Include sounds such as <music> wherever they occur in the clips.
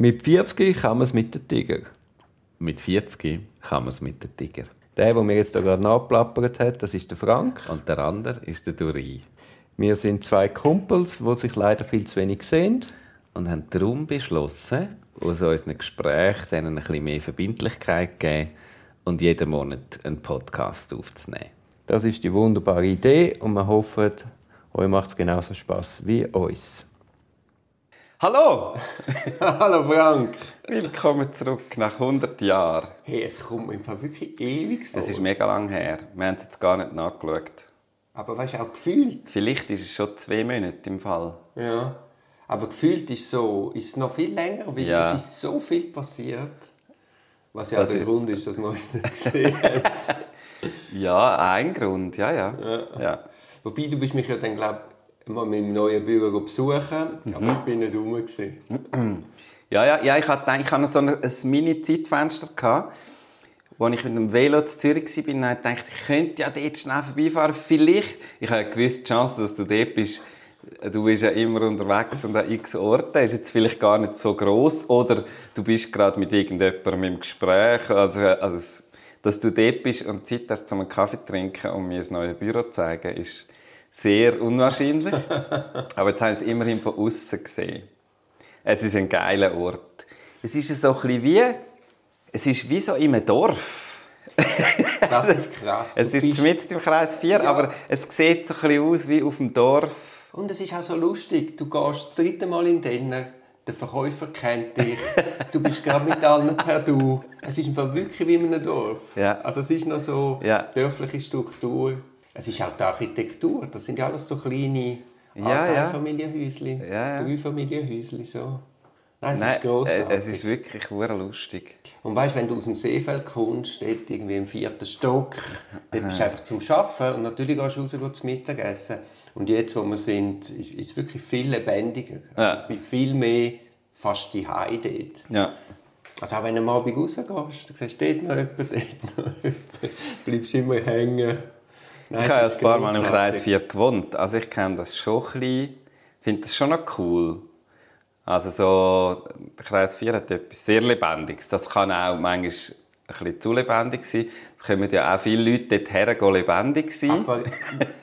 Mit 40 kann man es mit den Tiger. Mit 40 kann man es mit den Tiger. Der, der mir jetzt da gerade nachplappert hat, das ist der Frank. Und der andere ist der Duri. Wir sind zwei Kumpels, die sich leider viel zu wenig sehen. Und haben darum beschlossen, aus unseren Gesprächen denen ein bisschen mehr Verbindlichkeit zu geben und jeden Monat einen Podcast aufzunehmen. Das ist die wunderbare Idee und wir hoffen, euch macht es genauso Spaß wie uns. Hallo! <laughs> Hallo Frank! Willkommen zurück nach 100 Jahren. Hey, es kommt mir im Fall wirklich ewig vor. Es ist mega lang her. Wir haben es jetzt gar nicht nachgeschaut. Aber weißt du, auch gefühlt. Vielleicht ist es schon zwei Monate im Fall. Ja. Aber gefühlt ist so, ist es noch viel länger, weil Ja. es ist so viel passiert. Was ja Was der ich- Grund ist, dass wir uns nicht gesehen haben. <laughs> Ja, ein Grund, ja, ja. ja. Wobei, du bist mich ja dann, glaube mal dem neuen Büro besuchen, Mhm. aber ich bin nicht rum. <clears throat> Ja, ja, ja ich hatte, ich hatte noch so ein, ein Mini-Zeitfenster, gehabt, wo ich mit dem Velo zu Zürich war. Und dann dachte ich, ich könnte ja dort schnell vorbeifahren. Vielleicht. Ich habe eine gewisse Chance, dass du dort bist. Du bist ja immer unterwegs und an x Orten. Ist jetzt vielleicht gar nicht so gross Oder du bist gerade mit irgendjemandem im Gespräch. Also, also, dass du dort bist und Zeit hast, um einen Kaffee zu trinken und mir das neue Büro zu zeigen, ist sehr unwahrscheinlich. <laughs> Aber jetzt habe ich es immerhin von außen gesehen. Es ist ein geiler Ort. Es ist so ein wie, es ist wie so in einem Dorf. Das <laughs> ist krass. Es ist bist- mitten im Kreis 4, aber es sieht so ein bisschen aus wie auf dem Dorf. Und es ist auch so lustig. Du gehst das dritte Mal in den Denner, der Verkäufer kennt dich, <laughs> du bist gerade mit allen per Du. Es ist einfach wirklich wie in einem Dorf. Ja. Also es ist noch so Ja. dörfliche Struktur. Es ist auch die Architektur. Das sind ja alles so kleine Ja. Einfamilienhäuschen, Ja, ja. Dreifamilienhäuschen. So. Nein, es Nein, ist grossartig. äh, es ist wirklich lustig. Und weißt, wenn du aus dem Seefeld kommst, dort irgendwie im vierten Stock, dann bist du einfach zum Arbeiten und natürlich gehst du raus gehst zum Mittagessen. Und jetzt, wo wir sind, ist ist es wirklich viel lebendiger. Ja. Ich bin viel mehr fast die dort. Ja. Also auch wenn du am Abend rausgehst, du siehst dort noch jemanden, dort noch jemanden, bleibst immer hängen. Nein, Ich habe ja ein paar Mal im. Kreis 4 gewohnt. Also ich kenne das schon ein bisschen. Ich finde das schon noch cool. Also so, der Kreis 4 hat etwas sehr Lebendiges. Das kann auch manchmal ein bisschen zu lebendig sein. Es kommen ja auch viele Leute dorthin gehen lebendig sein. Aber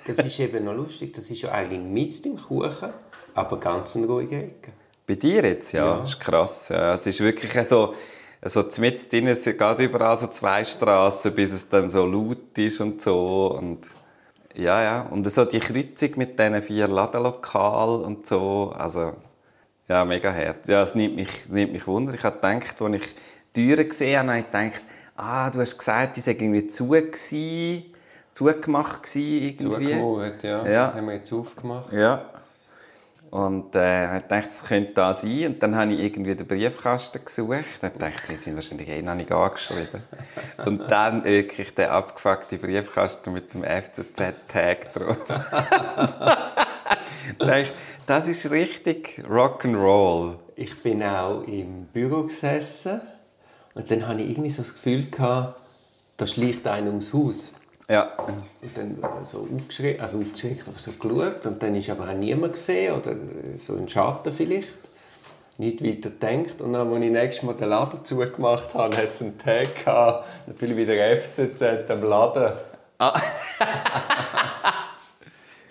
das ist eben noch lustig, das ist ja eigentlich mit dem Kuchen, aber ganz eine ruhige Ecke. Bei dir jetzt, ja, das ist krass. Ja. Es ist wirklich so, so mit drin, es geht überall so zwei Straßen, bis es dann so laut ist und so. Und, ja, ja. Und so die Kreuzung mit diesen vier Ladenlokalen und so, also, ja, mega hart. Ja, es nimmt mich, nimmt mich Wunder. Ich habe gedacht, als ich die Türen gesehen habe, habe ich gedacht, ah, du hast gesagt, die sei irgendwie zu gewesen, zugemacht gewesen, irgendwie. Zugemauert, ja. Ja. Haben wir jetzt aufgemacht. Ja. Und äh, ich dachte, das könnte da sein. Und dann habe ich irgendwie den Briefkasten gesucht. Dann dachte ich, die sind wahrscheinlich eh noch nicht angeschrieben. Und dann wirklich der abgefuckte Briefkasten mit dem FCZ-Tag drauf. <laughs> Da dachte das ist richtig Rock'n'Roll. Ich bin auch im Büro gesessen und dann hatte ich irgendwie so das Gefühl, gehabt, da schleicht einer ums Haus. Ja. Und dann so aufgeschreckt, also aufgeschreckt, aber so geschaut und dann ist aber auch niemand gesehen oder äh, so ein Schatten vielleicht. Nicht weiter gedacht. Und dann, als ich nächstes Mal den Laden zugemacht habe, hat es einen Tag gehabt, natürlich wieder FCZ am Laden. <laughs>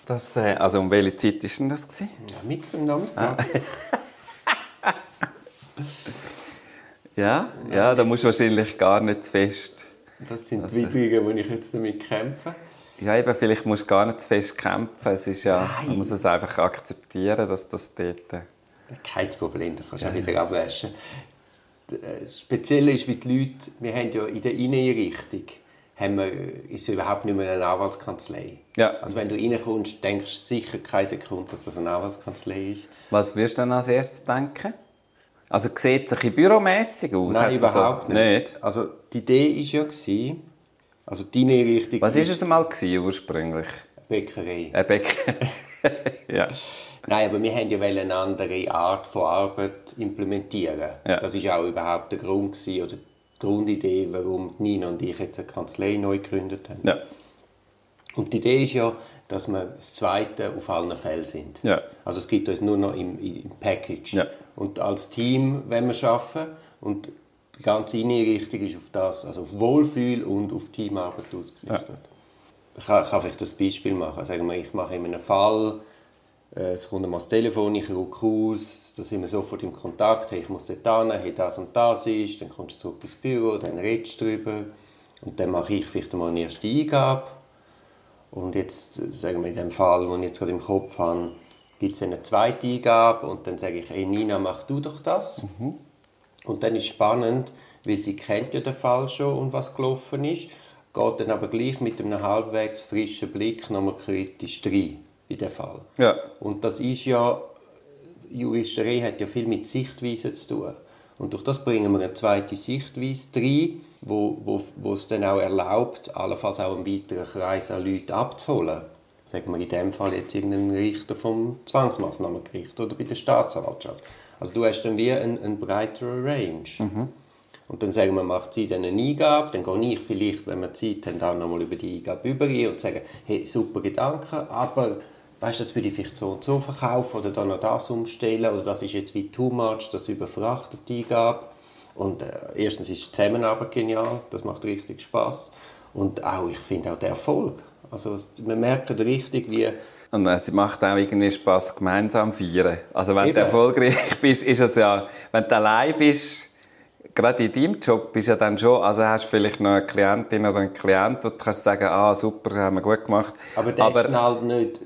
Das, äh, also um welche Zeit war denn das? Gewesen? Ja, mitten am Nachmittag. <laughs> Ja, ja, da musst du wahrscheinlich gar nicht zu fest. Das sind die Widrungen, die ich jetzt damit kämpfe. Ja, eben, vielleicht musst du gar nicht zu fest kämpfen. Es ist ja, man muss es einfach akzeptieren, dass das dort... äh, Kein Problem, das kannst du auch wieder abwaschen. äh, Das Spezielle ist, wie die Leute, wir haben ja in der Inneneinrichtung, haben wir, ist es überhaupt nicht mehr eine Anwaltskanzlei. Ja. Also wenn du reinkommst, denkst du sicher keine Sekunde, dass das eine Anwaltskanzlei ist. Was würdest du dann als erstes denken? Also sieht es ein büromässig aus? Nein, überhaupt so, nicht. Also die Idee war ja, gewesen, also die Inneneinrichtung Was war es einmal gewesen, ursprünglich? eine Bäckerei. Ein <laughs> Bäcker. ja. Nein, aber wir haben ja eine andere Art von Arbeit implementieren. Ja. Das war auch überhaupt der Grund gewesen, oder die Grundidee, warum Nina und ich jetzt eine Kanzlei neu gegründet haben. ja. Und die Idee ist ja, dass wir das Zweite auf allen Fällen sind. Ja. Also es gibt uns nur noch im, im Package. Ja. Und als Team wenn wir arbeiten. Und die ganze Innenrichtung ist auf das, also auf Wohlfühl und auf Teamarbeit ausgerichtet. Ich kann, kann vielleicht das Beispiel machen. Sagen wir, ich mache in einem Fall, äh, es kommt einmal das Telefon, ich rufe aus, da sind wir sofort im Kontakt, hey, ich muss dort hin, hey, das und das ist, dann kommst du zurück ins Büro, dann redest du darüber und dann mache ich vielleicht einmal eine erste Eingabe. Und jetzt, sagen wir in dem Fall, den ich jetzt gerade im Kopf habe, gibt es eine zweite Eingabe und dann sage ich, hey Nina, mach du doch das. Und dann ist es spannend, weil sie kennt ja den Fall schon und was gelaufen ist, geht dann aber gleich mit einem halbwegs frischen Blick nochmal kritisch rein in den Fall. Ja. Und das ist ja, Juristerei hat ja viel mit Sichtweisen zu tun. Und durch das bringen wir eine zweite Sichtweise rein, wo, wo, wo es dann auch erlaubt, allenfalls auch einen weiteren Kreis an Leuten abzuholen. Sagen wir in dem Fall jetzt irgendeinen Richter vom Zwangsmaßnahmengericht oder bei der Staatsanwaltschaft. Also du hast dann wie eine, eine breitere Range. Und dann sagen wir, macht sie dann eine Eingabe, dann gehe ich vielleicht, wenn wir Zeit haben, auch nochmal über die Eingabe über und sage, hey, super Gedanke, aber weißt du, das würde ich vielleicht so und so verkaufen oder dann noch das umstellen oder das ist jetzt wie too much, das überfrachtet die Eingabe. Und äh, erstens ist die Zusammenarbeit genial, das macht richtig Spaß und auch, ich finde auch der Erfolg. Also wir merken richtig, wie Und es macht auch irgendwie Spass, gemeinsam zu feiern. Also wenn Eben. du erfolgreich <laughs> bist, ist es ja, wenn du allein bist, gerade in deinem Job bist du ja dann schon, also hast du vielleicht noch eine Klientin oder einen Klient, wo du kannst sagen, ah, super, haben wir gut gemacht. aber der schnallt nicht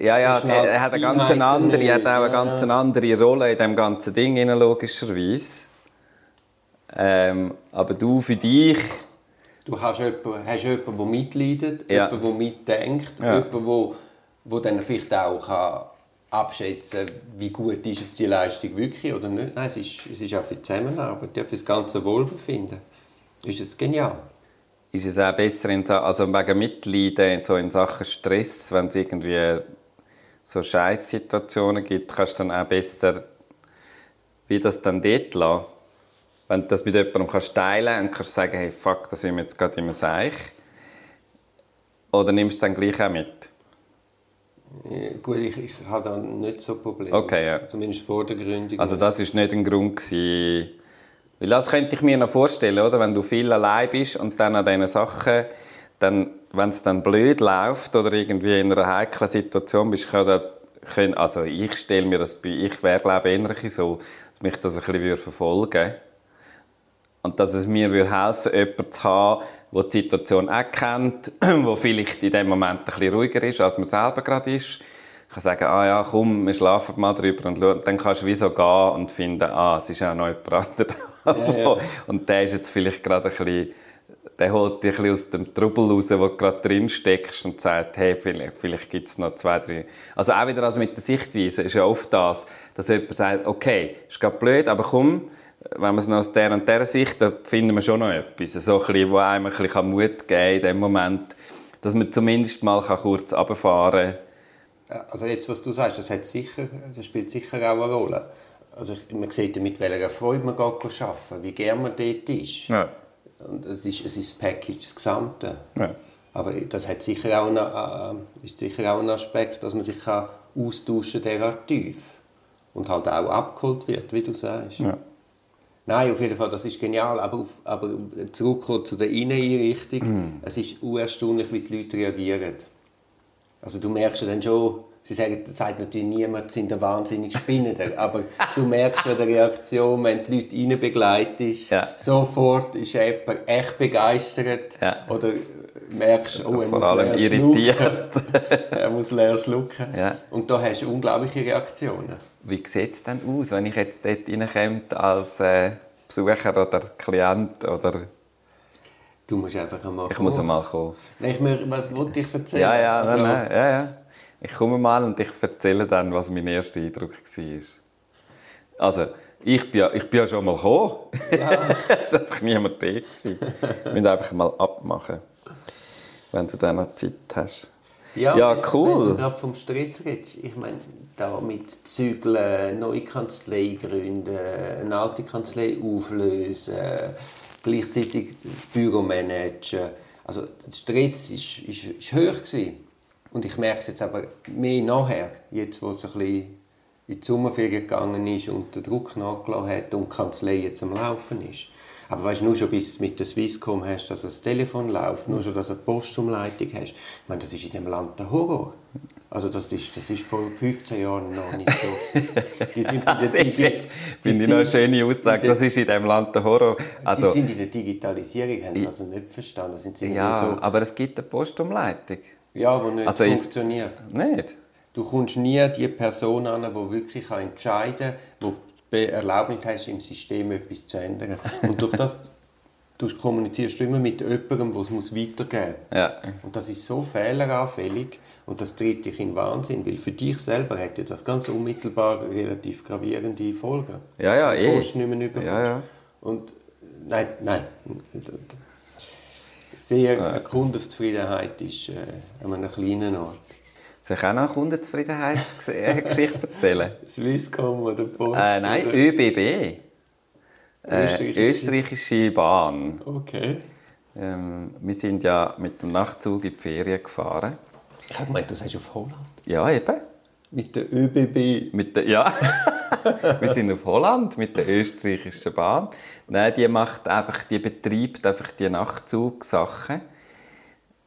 ja, ja, schnallt er hat eine ganz andere, er hat auch eine ganz andere Rolle in dem ganzen Ding, logischerweise. Ähm, aber du für dich, Du hast jemanden, hast jemanden der mitleidet, Ja. jemanden, der mitdenkt, Ja. jemanden, der, der dann vielleicht auch kann abschätzen kann, wie gut ist jetzt die Leistung wirklich oder nicht. Nein, es ist, es ist auch für die Zusammenarbeit, ja, für das ganze Wohlbefinden. Ist es genial. ist es auch besser, in, also wegen Mitleiden so in Sachen Stress, wenn es irgendwie so Scheißsituationen gibt, kannst du dann auch besser wie das dann dort lassen. Wenn du das mit jemandem kannst teilen und kannst sagen, hey, fuck, da sind wir jetzt gerade im Seich. Oder nimmst du dann gleich auch mit? Ja, gut, ich, ich habe da nicht so Probleme. Okay, ja. Zumindest vor der Gründung. Also das ist nicht ein Grund gewesen. Weil das könnte ich mir noch vorstellen, oder? Wenn du viel allein bist und dann an diesen Sachen, dann, wenn es dann blöd läuft oder irgendwie in einer heiklen Situation bist, kann das, können, also ich stelle mir das bei, ich wäre glaube ich so, dass mich das ein bisschen verfolgen würde. Und dass es mir würde helfen würde, jemanden zu haben, der die Situation auch kennt, <clears throat> der vielleicht in dem Moment ein bisschen ruhiger ist, als man selber gerade ist. Ich kann sagen, ah ja, komm, wir schlafen mal drüber und schauen. Dann kannst du wie so gehen und finden, ah, es ist auch noch jemand anderes <laughs> da. Ja, ja. Und der ist jetzt vielleicht gerade ein bisschen, der holt dich ein bisschen aus dem Trubel raus, wo du gerade drin steckst und sagt, hey, vielleicht, vielleicht gibt es noch zwei, drei. Also auch wieder also mit der Sichtweise ist ja oft das, dass jemand sagt, okay, ist gerade blöd, aber komm, wenn wir es noch aus der und der Sicht, dann finden wir schon noch etwas. So ein bisschen, wo einem ein bisschen Mut geben kann in dem Moment, dass man zumindest mal kurz runterfahren kann. Also jetzt, was du sagst, das, hat sicher, das spielt sicher auch eine Rolle. Also ich, man sieht ja, mit welcher Freude man geht arbeiten wie gern man dort ist. Ja. Und es ist, es ist das Package, das Gesamte. Ja. Aber das hat sicher auch einen, äh, ist sicher auch ein Aspekt, dass man sich kann austauschen kann, derart tief. Und halt auch abgeholt wird, wie du sagst. Ja. Nein, auf jeden Fall, das ist genial. Aber, auf, aber zurückkommen zu der Inneneinrichtung. <clears throat> Es ist unerstaunlich, wie die Leute reagieren. Also du merkst ja dann schon, sie sagen, das sagt natürlich niemand, sind ein wahnsinnig Spinnender, <laughs> aber du merkst an der Reaktion, wenn die Leute rein begleitest, Ja. sofort ist jemand echt begeistert Ja. oder merkst, oh, er Vor muss allem leer irritiert. <laughs> er muss leer schlucken. Ja. Und da hast du unglaubliche Reaktionen. Wie sieht es denn aus, wenn ich jetzt dort reinkomme als äh, Besucher oder Klient oder Du musst einfach einmal ich muss einmal kommen? Nein, ich, mir- was wollte ich erzählen? Ja, ja, Also, nein, nein, ja, ja. Ich komme mal und ich erzähle dann, was mein erster Eindruck war. Also, ich bin ja, ich bin ja schon mal gekommen. Ja. <laughs> es war einfach niemand da. Wir müssen einfach mal abmachen, wenn du dann noch Zeit hast. Ja, Ja, cool. Wenn du gerade vom Stress redest, ich meine, da mit Zügeln, neue Kanzlei gründen, eine alte Kanzlei auflösen, gleichzeitig das Büro managen. Also der Stress ist, ist, ist hoch gewesen. Und ich merke es jetzt aber mehr nachher, jetzt wo es ein bisschen in die Sommerferien gegangen ist und der Druck nachgelassen hat und die Kanzlei jetzt am Laufen ist. Aber weißt du, nur schon bis du mit der Swisscom hast, dass das Telefon läuft, nur schon, dass du eine Postumleitung hast. Ich meine, das ist in dem Land der Horror. Also das ist, das ist vor 15 Jahren noch nicht so. <laughs> Die sind das ist jetzt, finde ich noch eine schöne Aussage, das ist in dem Land der Horror. Also, die sind in der Digitalisierung, haben sie also nicht verstanden. Sind ja, so, aber es gibt eine Postumleitung. Ja, die nicht also funktioniert. Nicht? Du kommst nie die Person an, die wirklich entscheiden kann, Erlaubnis hast, im System etwas zu ändern. Und durch das du kommunizierst du immer mit jemandem, der es weitergeben muss. Ja. Und das ist so fehleranfällig und das treibt dich in Wahnsinn, weil für dich selber hätte das ganz unmittelbar relativ gravierende Folgen. Ja, ja, eh. Du nicht mehr ja, ja. Und nein, nein. Sehr. Kundenzufriedenheit ist äh, an einem kleinen Ort. Soll ich auch noch eine Kundenzufriedenheitsgeschichte erzählen? <laughs> Swisscom oder Post? Äh, nein, oder? ÖBB. Äh, österreichische Bahn. Okay. Ähm, wir sind ja mit dem Nachtzug in die Ferien gefahren. Ich habe gemeint, du auf Holland. Ja, eben. Mit der ÖBB? Mit der, ja. <laughs> wir sind auf Holland mit der österreichischen Bahn. Nein, die macht einfach, die betreibt einfach die Nachtzugsachen.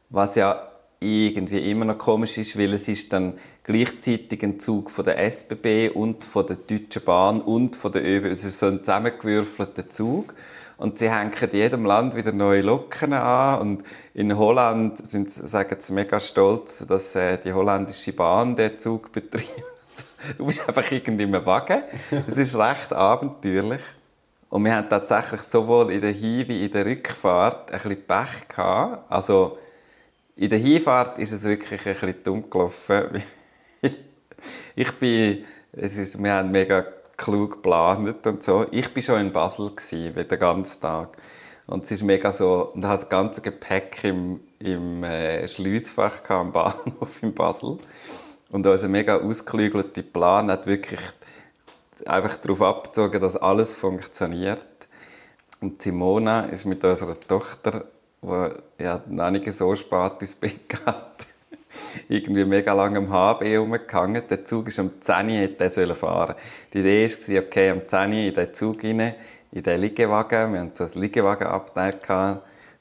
Was ja irgendwie immer noch komisch ist, weil es ist dann gleichzeitig ein Zug von der SBB und von der Deutschen Bahn und von der ÖB. Es ist so ein zusammengewürfelter Zug. Und sie hängen in jedem Land wieder neue Locken an. Und in Holland sind, sagen sie mega stolz, dass äh, die holländische Bahn den Zug betreibt. <laughs> Du bist einfach irgendwie im Wagen. Es ist recht abenteuerlich. Und wir haben tatsächlich sowohl in der Hin- wie in der Rückfahrt ein bisschen Pech gehabt. Also, in der Hinfahrt ist es wirklich ein bisschen dumm gelaufen. <laughs> ich bin, es ist, wir haben mega klug geplant und so. Ich bin schon in Basel gewesen, den ganzen Tag. Und es ist mega so, und hat das ganze Gepäck im, im äh, Schliessfach am Bahnhof in Basel. Und unser mega ausgeklügelte Plan hat wirklich einfach darauf abgezogen, dass alles funktioniert. Und Simona ist mit unserer Tochter die ja, noch nicht so spät ins Bett geht, <laughs> irgendwie mega lange am HB herumgehangen. Der Zug ist am 10 Uhr, hätte fahren Die Idee war, okay, am 10 Uhr in den Zug rein, in den Liegewagen. Wir hatten so ein Liegewagenabteil.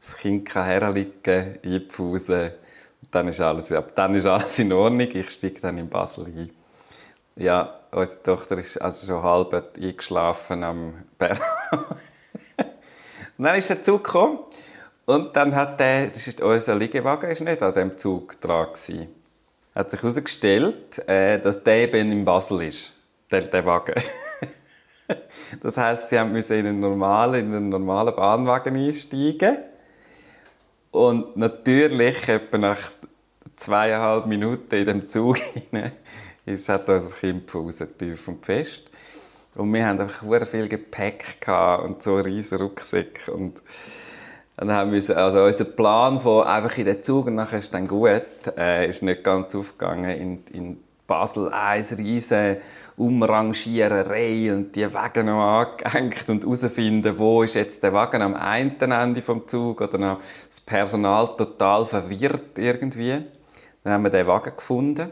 Das Kind kann herliegen, einpfusen. Dann ist, alles, ab dann ist alles in Ordnung. Ich steige dann in Basel ein. Ja, unsere Tochter ist also schon halb eingeschlafen am Berg. <laughs> dann ist der Zug gekommen. Und dann hat der, das ist unser Liegewagen, ist nicht an dem Zug dran gewesen. Hat sich herausgestellt, äh, dass der eben in Basel ist, der, der Wagen. <laughs> das heißt, sie müssen in einen normalen, in einen normalen Bahnwagen einsteigen. Und natürlich, etwa nach zweieinhalb Minuten in dem Zug hinein, es hat unser Kind Pause und fest. Und wir hatten einfach sehr viel Gepäck und so riesige Rucksäcke und dann haben wir, also unser Plan von einfach in den Zug und nachher ist dann gut, äh, ist nicht ganz aufgegangen. In, in Basel eine riesige Umrangiererei und die Wagen noch angehängt und herausfinden, wo ist jetzt der Wagen am einen Ende vom Zug oder noch das Personal total verwirrt irgendwie. Dann haben wir den Wagen gefunden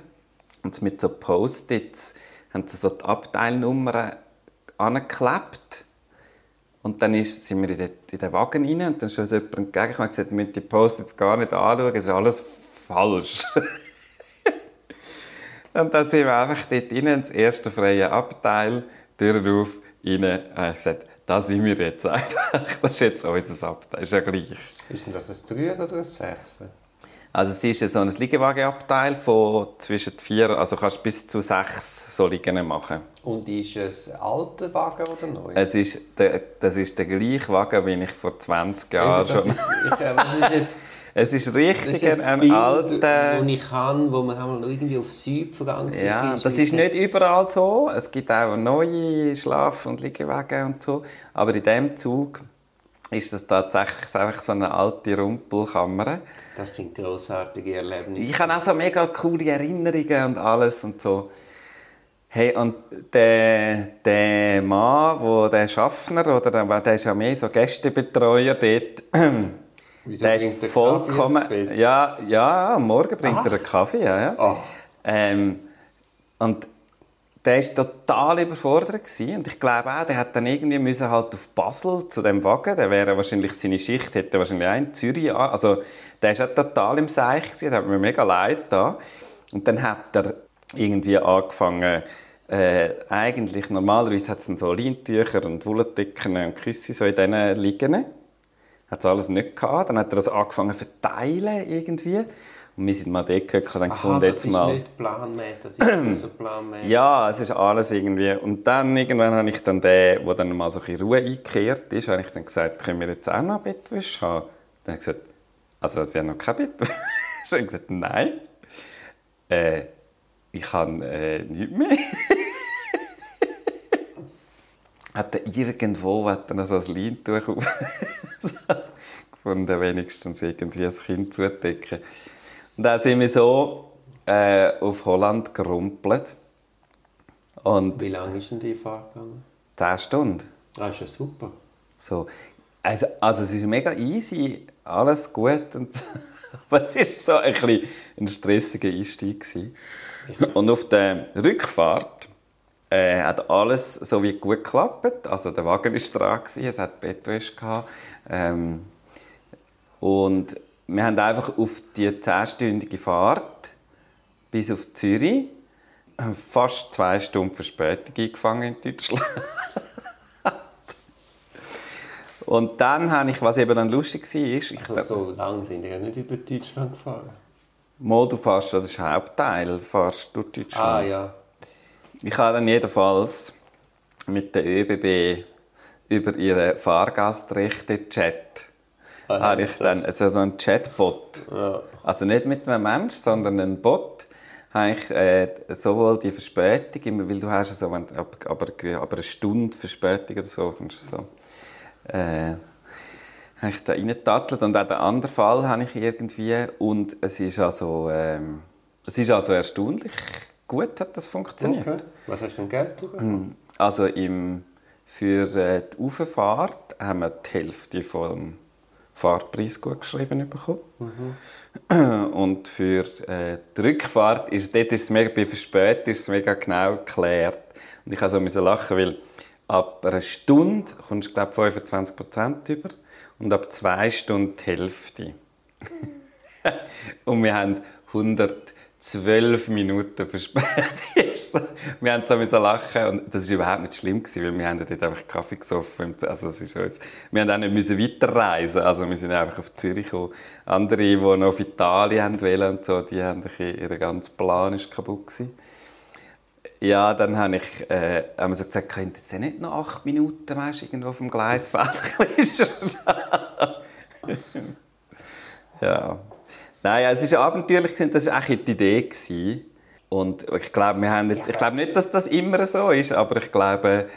und mit so Post-its haben sie so die Abteilnummern angeklebt und dann ist, sind wir in den, in den Wagen rein und dann ist uns jemand entgegengekommen und gesagt, mit die Post jetzt gar nicht anschauen, es ist alles falsch. <laughs> und dann sind wir einfach dort rein, ins erste freie Abteil, Tür auf, rein, und ich gesagt, da sind wir jetzt <laughs> einfach. Das ist jetzt unser Abteil, ist ja gleich. Ist denn das ein 3 oder ein 6? Also es ist so ein Liegewagenabteil von zwischen vier, also kannst bis zu sechs so Liegen machen. Und ist es ein alter Wagen oder neu? Es ist der, das ist der gleiche Wagen, wie ich vor 20 Jahren schon... Ist, ich, ist jetzt, <laughs> es ist richtig ist ein Bild, alter... wo ich kann, wo man einmal irgendwie auf Südfrankreich Ja, ist, das ist nicht überall so. Es gibt auch neue Schlaf- und Liegewagen und so. Aber in diesem Zug ist das tatsächlich einfach so eine alte Rumpelkammer. Das sind großartige Erlebnisse. Ich habe auch so mega coole Erinnerungen und alles und so. Hey, und der, der Mann, wo der Schaffner, oder der, der ist ja mehr so Gästebetreuer dort, <clears throat> Wieso der ist der vollkommen. Bett? Ja, ja, am Morgen bringt er einen Kaffee, ja, ja. Ähm, und der war total überfordert gewesen. und ich glaube auch, der hat dann irgendwie müssen halt auf Basel zu dem Wagen, der wäre wahrscheinlich seine Schicht hätte wahrscheinlich auch in Zürich also der auch total im Seich gewesen, der hat mir mega leid da und dann hat er irgendwie angefangen äh, eigentlich normalerweise hat es so Leintücher und Wollenticken und Küsse so in diesen liegen hat es alles nicht gehabt. Dann hat er das angefangen zu verteilen irgendwie. Und wir sind mal dort und haben gefunden, das jetzt ist mal... nicht planmäßig, das ist nicht so planmäßig. Ja, es ist alles irgendwie. Und dann irgendwann habe ich dann den, der dann mal so ein bisschen Ruhe eingekehrt ist, habe ich dann gesagt, können wir jetzt auch noch Bettwäsche haben? Dann habe ich gesagt, also sie haben noch keine Bettwäsche. <laughs> Ich habe gesagt, nein. Äh, ich habe äh, nichts mehr. <laughs> hat er irgendwo hat er noch so ein Leintuch auf <laughs> gefunden, wenigstens irgendwie ein Kind zudecken. Und dann sind wir so äh, auf Holland gerumpelt. Und Wie lange ist denn die Fahrt gegangen? 10 Stunden. Ah, ist ja super. So. Also, also es ist mega easy, alles gut. Und. Aber es war so ein, bisschen ein stressiger Einstieg. gewesen. Und auf der Rückfahrt äh, hat alles so wie gut geklappt. Also der Wagen war dran, es hat Bettwäsche gehabt. Ähm, und wir haben einfach auf die 10-stündige Fahrt bis auf Zürich fast zwei Stunden Verspätung eingefangen in Deutschland. <laughs> Und dann habe ich, was eben dann lustig war, ist, ich Also so lang sind wir ja nicht über Deutschland gefahren. mal du fährst, das ist der Hauptteil, fährst durch Deutschland. Ah ja. Ich habe dann jedenfalls mit der ÖBB über ihre Fahrgastrechte Chat habe ich jetzt dann also so einen Chatbot. Ja. Also nicht mit einem Mensch, sondern einem Bot. Habe ich äh, sowohl die Verspätung, immer, weil du hast so, wenn, aber, aber, aber eine Stunde Verspätung oder so, kommst du so äh, habe ich da reingetattelt. Und auch den anderen Fall habe ich irgendwie. Und es ist also, ähm, es ist also erstaunlich gut hat das funktioniert. Okay. Was hast du denn Geld bekommen? Also im, für äh, die Auffahrt haben wir die Hälfte vom Fahrpreis gut geschrieben bekommen. <clears throat> Und für äh, die Rückfahrt ist dort ist es mega, bei Verspätung ist es mega genau geklärt. Und ich musste so lachen, weil ab einer Stunde kommst du glaube 25 Prozent über und ab zwei Stunden die Hälfte. <laughs> und wir haben 112 Minuten Verspätung. <laughs> wir haben so müssen lachen und das war überhaupt nicht schlimm, gewesen, weil wir haben dort einfach Kaffee gesoffen. Also das ist uns, wir haben auch nicht müssen weiterreisen also wir sind einfach auf Zürich gekommen. Andere, die noch auf Italien wollen und so, die haben ihr ganzer Plan ist kaputt gewesen. Ja, dann habe ich äh, haben wir so gesagt, könnt jetzt nicht noch acht Minuten weißt, irgendwo auf dem Gleisfeld <laughs> <laughs> Ja. Nein, es ist abenteuerlich das war eigentlich die Idee. Und ich glaube, wir haben jetzt, ich glaube nicht, dass das immer so ist, aber ich glaube,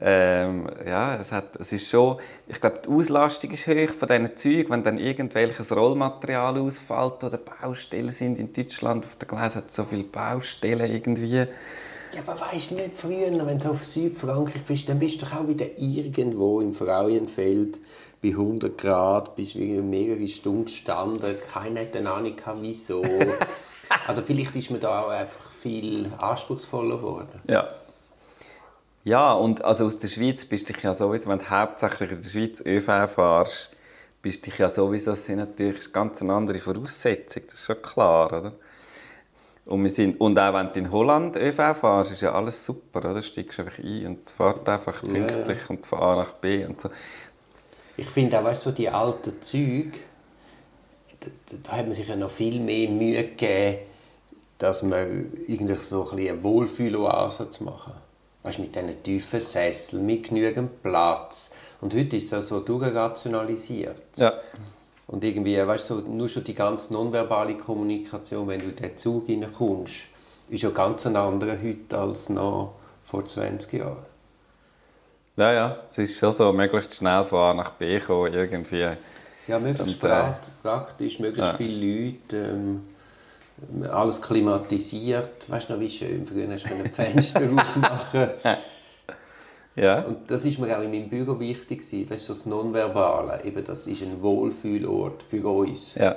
ähm, ja, es, hat, es ist schon, ich glaube, die Auslastung ist hoch von diesen Zügen, wenn dann irgendwelches Rollmaterial ausfällt oder Baustellen sind in Deutschland, auf der Gleis hat so viele Baustellen irgendwie. Ja, aber weißt du nicht, früher, wenn du auf Südfrankreich bist, dann bist du doch auch wieder irgendwo im Frauenfeld bei 100 Grad, bist wieder mehrere Stunden gestanden, keiner hat eine Ahnung wieso. <laughs> <laughs> also vielleicht ist man da auch einfach viel anspruchsvoller geworden. Ja. Ja, und also aus der Schweiz bist du ja sowieso, wenn du hauptsächlich in der Schweiz ÖV fährst, bist du ja sowieso, das sind natürlich ganz eine andere Voraussetzungen, das ist schon klar, oder? Und, wir sind, und auch wenn du in Holland ÖV fährst, ist ja alles super, oder? Du steigst einfach ein und es fährt einfach pünktlich und von A nach B und so. Ich finde auch, weißt du, so die alten Züge, da, hat man sich ja noch viel mehr Mühe gegeben, dass man irgendwie so ein eine Wohlfühloase zu machen. Weißt mit diesen tiefen Sesseln, mit genügend Platz. Und heute ist das so durchrationalisiert. Ja. Und irgendwie, weißt du, so, nur schon die ganz nonverbale Kommunikation, wenn du in den Zug hineinkommst, ist ja ganz ein anderer heute als noch vor 20 Jahren. Ja, ja, es ist schon so, möglichst schnell von A nach B kommen, irgendwie. Ja, möglichst Und, äh, pra- praktisch, möglichst ja. viele Leute, ähm, alles klimatisiert. Weißt du noch, wie schön, früher hast du ein Fenster <laughs> aufmachen Ja. Und das ist mir auch in meinem Büro wichtig gewesen. Weißt du, das Nonverbale, eben, das ist ein Wohlfühlort für uns. Ja.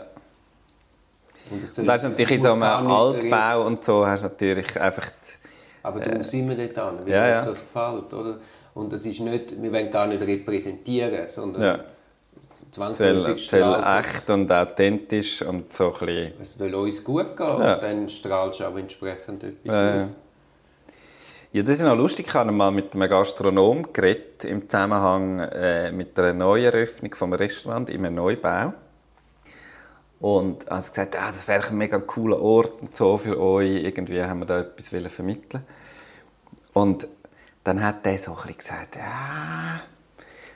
Und das, Und da hast du natürlich in so einem Altbau und so hast du natürlich einfach... Die, Aber darum sind wir dort an, weil ja, uns ja. das gefällt. Oder? Und das ist nicht, wir wollen gar nicht repräsentieren, sondern ja. Strahlt es. echt und authentisch und so ein bisschen... Es soll uns gut gehen Ja. und dann strahlst du auch entsprechend etwas ja. aus. Ja, das ist noch lustig. Ich habe mal mit einem Gastronom geredet im Zusammenhang äh, mit einer Neueröffnung vom Restaurant in einem Neubau. Und er hat gesagt, ah, das wäre ein mega cooler Ort und so für euch. Irgendwie haben wir da etwas vermitteln. Und dann hat er so ein bisschen gesagt, ja,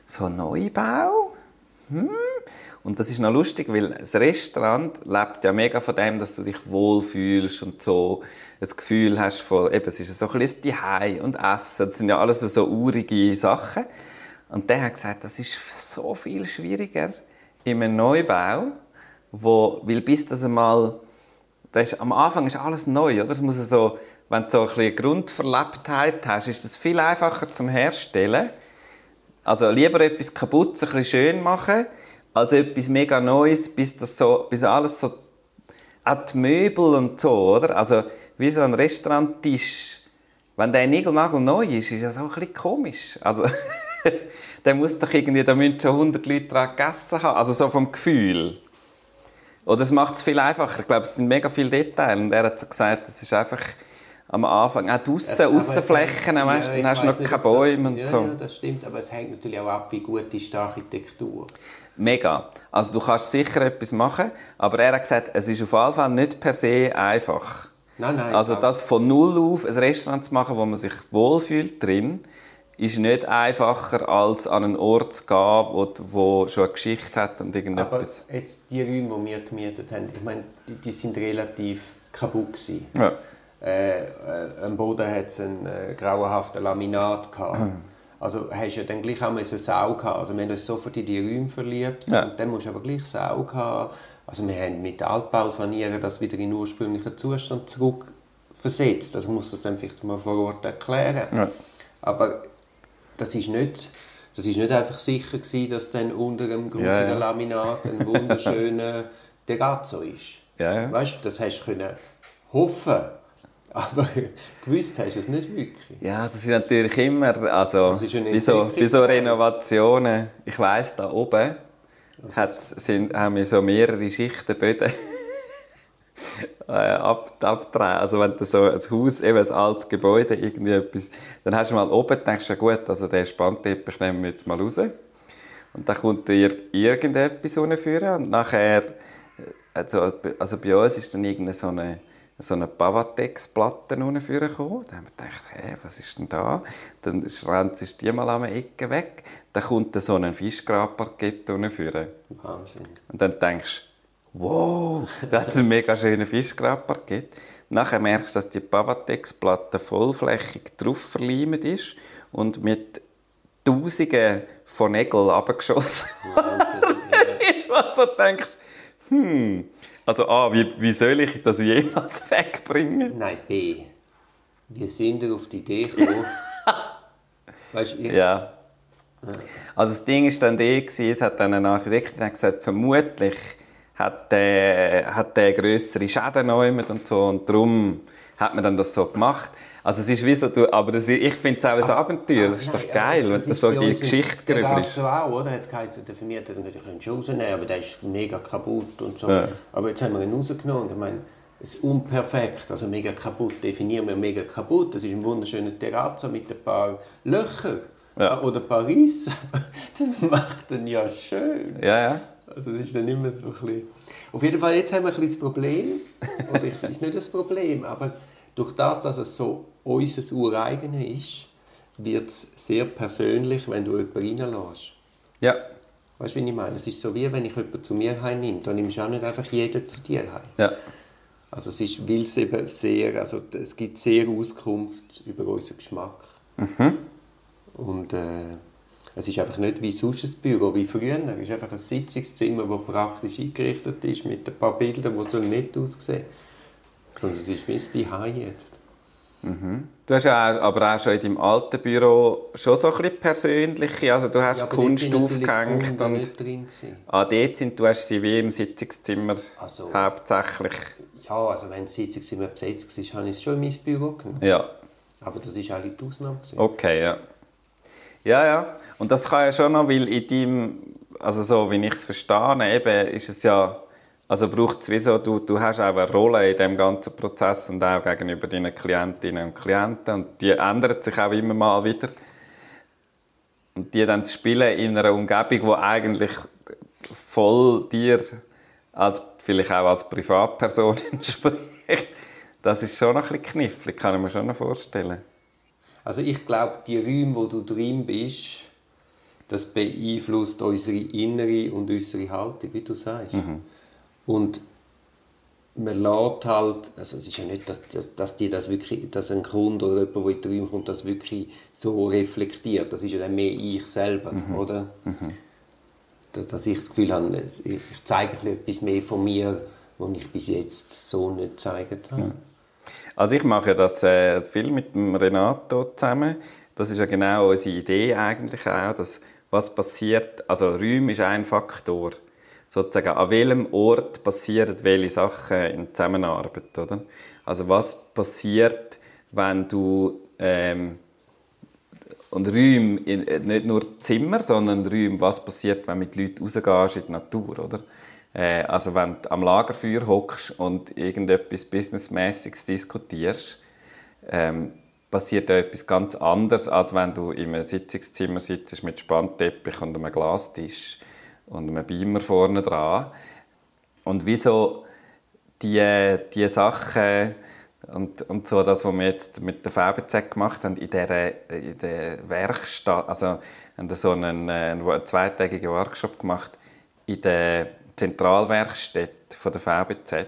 so ein Neubau. Hm. Und das ist noch lustig, weil das Restaurant lebt ja mega von dem, dass du dich wohlfühlst und so das Gefühl hast von, eben, es ist so ein bisschen Zuhause und Essen. Das sind ja alles so urige Sachen. Und der hat gesagt, das ist so viel schwieriger in einem Neubau, wo, weil bis das einmal, das ist, am Anfang ist alles neu, oder? Das muss so, wenn du so ein bisschen Grundverlebtheit hast, ist das viel einfacher zum Herstellen. Also lieber etwas kaputt, ein bisschen schön machen, als etwas mega Neues, bis das so, bis alles so, auch die Möbel und so, oder? Also, wie so ein Restauranttisch, wenn der Nigelnagel neu ist, ist das auch ein bisschen komisch. Also, <laughs> der muss doch irgendwie, da müssen schon 100 Leute dran gegessen haben, also so vom Gefühl. Oder es macht es viel einfacher. Ich glaube, es sind mega viele Details. Und er hat so gesagt, es ist einfach am Anfang, auch draussen, aber es Außenflächen, hängt- weißt, ja, dann hast du noch nicht, keine ob das- Bäume und ja, so. Ja, das stimmt, aber es hängt natürlich auch ab, wie gut ist die Architektur. Mega. Also du kannst sicher etwas machen, aber er hat gesagt, es ist auf jeden Fall nicht per se einfach. Nein, nein. Also aber- das von null auf ein Restaurant zu machen, wo man sich wohlfühlt drin, ist nicht einfacher als an einen Ort zu gehen, wo, wo schon eine Geschichte hat und Aber irgendetwas. jetzt die Räume, die wir gemietet haben, ich meine, die, die sind relativ kaputt gewesen. Ja. Äh, äh, am Boden hat es einen äh, grauenhaften Laminat gehabt. Hm. Also hast du ja dann gleich auch eine Sau gehabt. Also wir haben uns sofort in die Räume verliebt. Ja. Und dann musst du aber gleich Sau gehabt. Also wir haben mit Altbausanieren das wieder in den ursprünglichen Zustand zurück versetzt. Also ich muss das dann vielleicht mal vor Ort erklären. Ja. Aber das ist nicht, das ist nicht einfach sicher gewesen, dass dann unter dem grusigen Ja. Laminat ein wunderschöner Terrazzo ist. Ja. Weißt du, das hast du können hoffen, aber <laughs> gewusst hast du es nicht wirklich. Ja, das ist natürlich immer, also bei so, bei so. Renovationen, ich weiss, da oben hat, sind, haben wir so mehrere Schichten Böden <laughs> äh, ab, abdrehen. Also wenn du so ein Haus, eben ein altes Gebäude, irgendwie etwas, dann hast du mal oben, denkst du, gut, also den Spannteppich nehmen wir jetzt mal raus. Und dann kommt dir irgendetwas führen und nachher, also, also bei uns ist dann irgendeine so eine, so eine Pavatex-Platte gekommen. Da haben wir gedacht, hä, was ist denn da? Dann rennt es die mal an der Ecke weg. Dann kommt dann so ein Fischgrabparkett führen. Wahnsinn. Und dann denkst du, wow, da hat es einen mega schönen Fischgrabparkett. Nachher merkst du, dass die Pavatex-Platte vollflächig drauf verleimt ist und mit Tausenden von Nägeln abgeschossen ist, was du denkst, hm, also A, wie, wie soll ich das jemals <laughs> wegbringen? Nein, B. Wie sind wir auf die Idee <laughs> gekommen? weißt du, ich, Ja. Also das Ding war dann der, es hat dann ein Architekt gesagt, vermutlich hat der, hat der grössere Schäden genommen und so und darum hat man dann das so gemacht. Also es ist wie so, du, aber das, ich finde es auch ein Abenteuer, das ist Ah, Nein, doch geil, aber wenn das du so die Geschichte Terrazzo ist. so auch, oder? Es geheißen, der Vermieter, den könntest du rausnehmen, aber der ist mega kaputt und so. Ja. Aber jetzt haben wir ihn rausgenommen und ich meine, es ist unperfekt, also mega kaputt, definieren wir mega kaputt. Das ist ein wunderschöner Terrazzo mit ein paar Löchern Ja. oder ein paar Rissen. <laughs> Das macht ihn ja schön. Ja, ja. Also es ist dann immer so ein bisschen... Auf jeden Fall, jetzt haben wir ein bisschen das Problem, oder ich, ist nicht das Problem, aber durch das, dass es so unser Ureigenes ist, wird es sehr persönlich, wenn du jemanden reinlässt. Ja, Weißt du, wie ich meine? Es ist so, wie wenn ich jemanden zu mir heimnehme. Dann nimmst du auch nicht einfach jeden zu dir heim. ja. Also es ist, weil es eben sehr, also es gibt sehr Auskunft über unseren Geschmack. Und äh, es ist einfach nicht wie sonst ein Büro, wie früher. Es ist einfach ein Sitzungszimmer, das praktisch eingerichtet ist, mit ein paar Bildern, die so nett aussehen. Sondern es ist wie ein Zuhause jetzt. Du hast ja aber auch schon in deinem alten Büro schon so ein bisschen persönliche, also du hast Ja, Kunst aufgehängt und nicht drin ah, dort sind, du hast sie wie im Sitzungszimmer Also- hauptsächlich, Ja, also wenn die Sitzung immer besetzt war, habe ich es schon in mein Büro genommen. ja, Aber das war eigentlich die Ausnahme. okay, ja. Ja, ja, und das kann ja schon noch, weil in deinem, also so, wie ich es verstehe, eben ist es ja, also braucht es wie so, du, du hast auch eine Rolle in dem ganzen Prozess und auch gegenüber deinen Klientinnen und Klienten und die ändert sich auch immer mal wieder. Und die dann zu spielen in einer Umgebung, die eigentlich voll dir, als, vielleicht auch als Privatperson <laughs> entspricht, das ist schon noch ein bisschen knifflig, kann ich mir schon noch vorstellen. Also ich glaube, die Räume, wo du drin bist, das beeinflusst unsere innere und äußere Haltung, wie du sagst. Und man lässt halt, also es ist ja nicht, dass, dass, dass die das wirklich, dass ein Kunde oder jemand, der in die Räume kommt, das wirklich so reflektiert. Das ist ja dann mehr ich selber, oder? Dass, dass ich das Gefühl habe, ich zeige ein bisschen etwas mehr von mir, was ich bis jetzt so nicht gezeigt habe. Also ich mache das äh, viel mit dem Renato zusammen. Das ist ja genau unsere Idee eigentlich auch, dass was passiert, also Räume ist ein Faktor. Sozusagen, an welchem Ort passieren welche Sachen in Zusammenarbeit, oder? Also was passiert, wenn du ähm, und Räume, in- nicht nur Zimmer, sondern Räume, was passiert, wenn du mit Leuten rausgehst in die Natur, oder? Äh, also wenn du am Lagerfeuer hockst und irgendetwas Businessmäßiges diskutierst, ähm, passiert da etwas ganz anderes, als wenn du in einem Sitzungszimmer sitzt mit Spannteppich und einem Glastisch und einem Beamer vorne dran. Und wieso die, die Sachen und, und so das, was wir jetzt mit der VBZ gemacht haben, in der, in der Werkstatt, also haben so einen, einen zweitägigen Workshop gemacht in der Zentralwerkstatt von der VBZ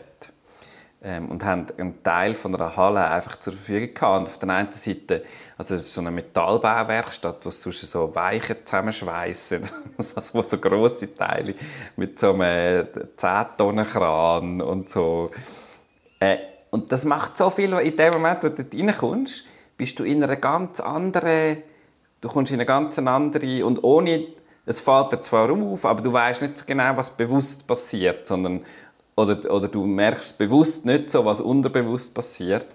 ähm, und haben einen Teil von einer Halle einfach zur Verfügung gehabt. Und auf der einen Seite, also das ist so eine Metallbauwerkstatt, wo sie sonst so Weichen zusammenschweissen, <laughs> also wo so grosse Teile mit so einem 10-Tonnen-Kran und so. Äh, und das macht so viel, in dem Moment, wo du reinkommst, bist du in einer ganz anderen, du kommst in eine ganz andere und ohne, es fällt dir zwar auf, aber du weißt nicht so genau, was bewusst passiert, sondern oder, oder du merkst bewusst nicht so, was unterbewusst passiert,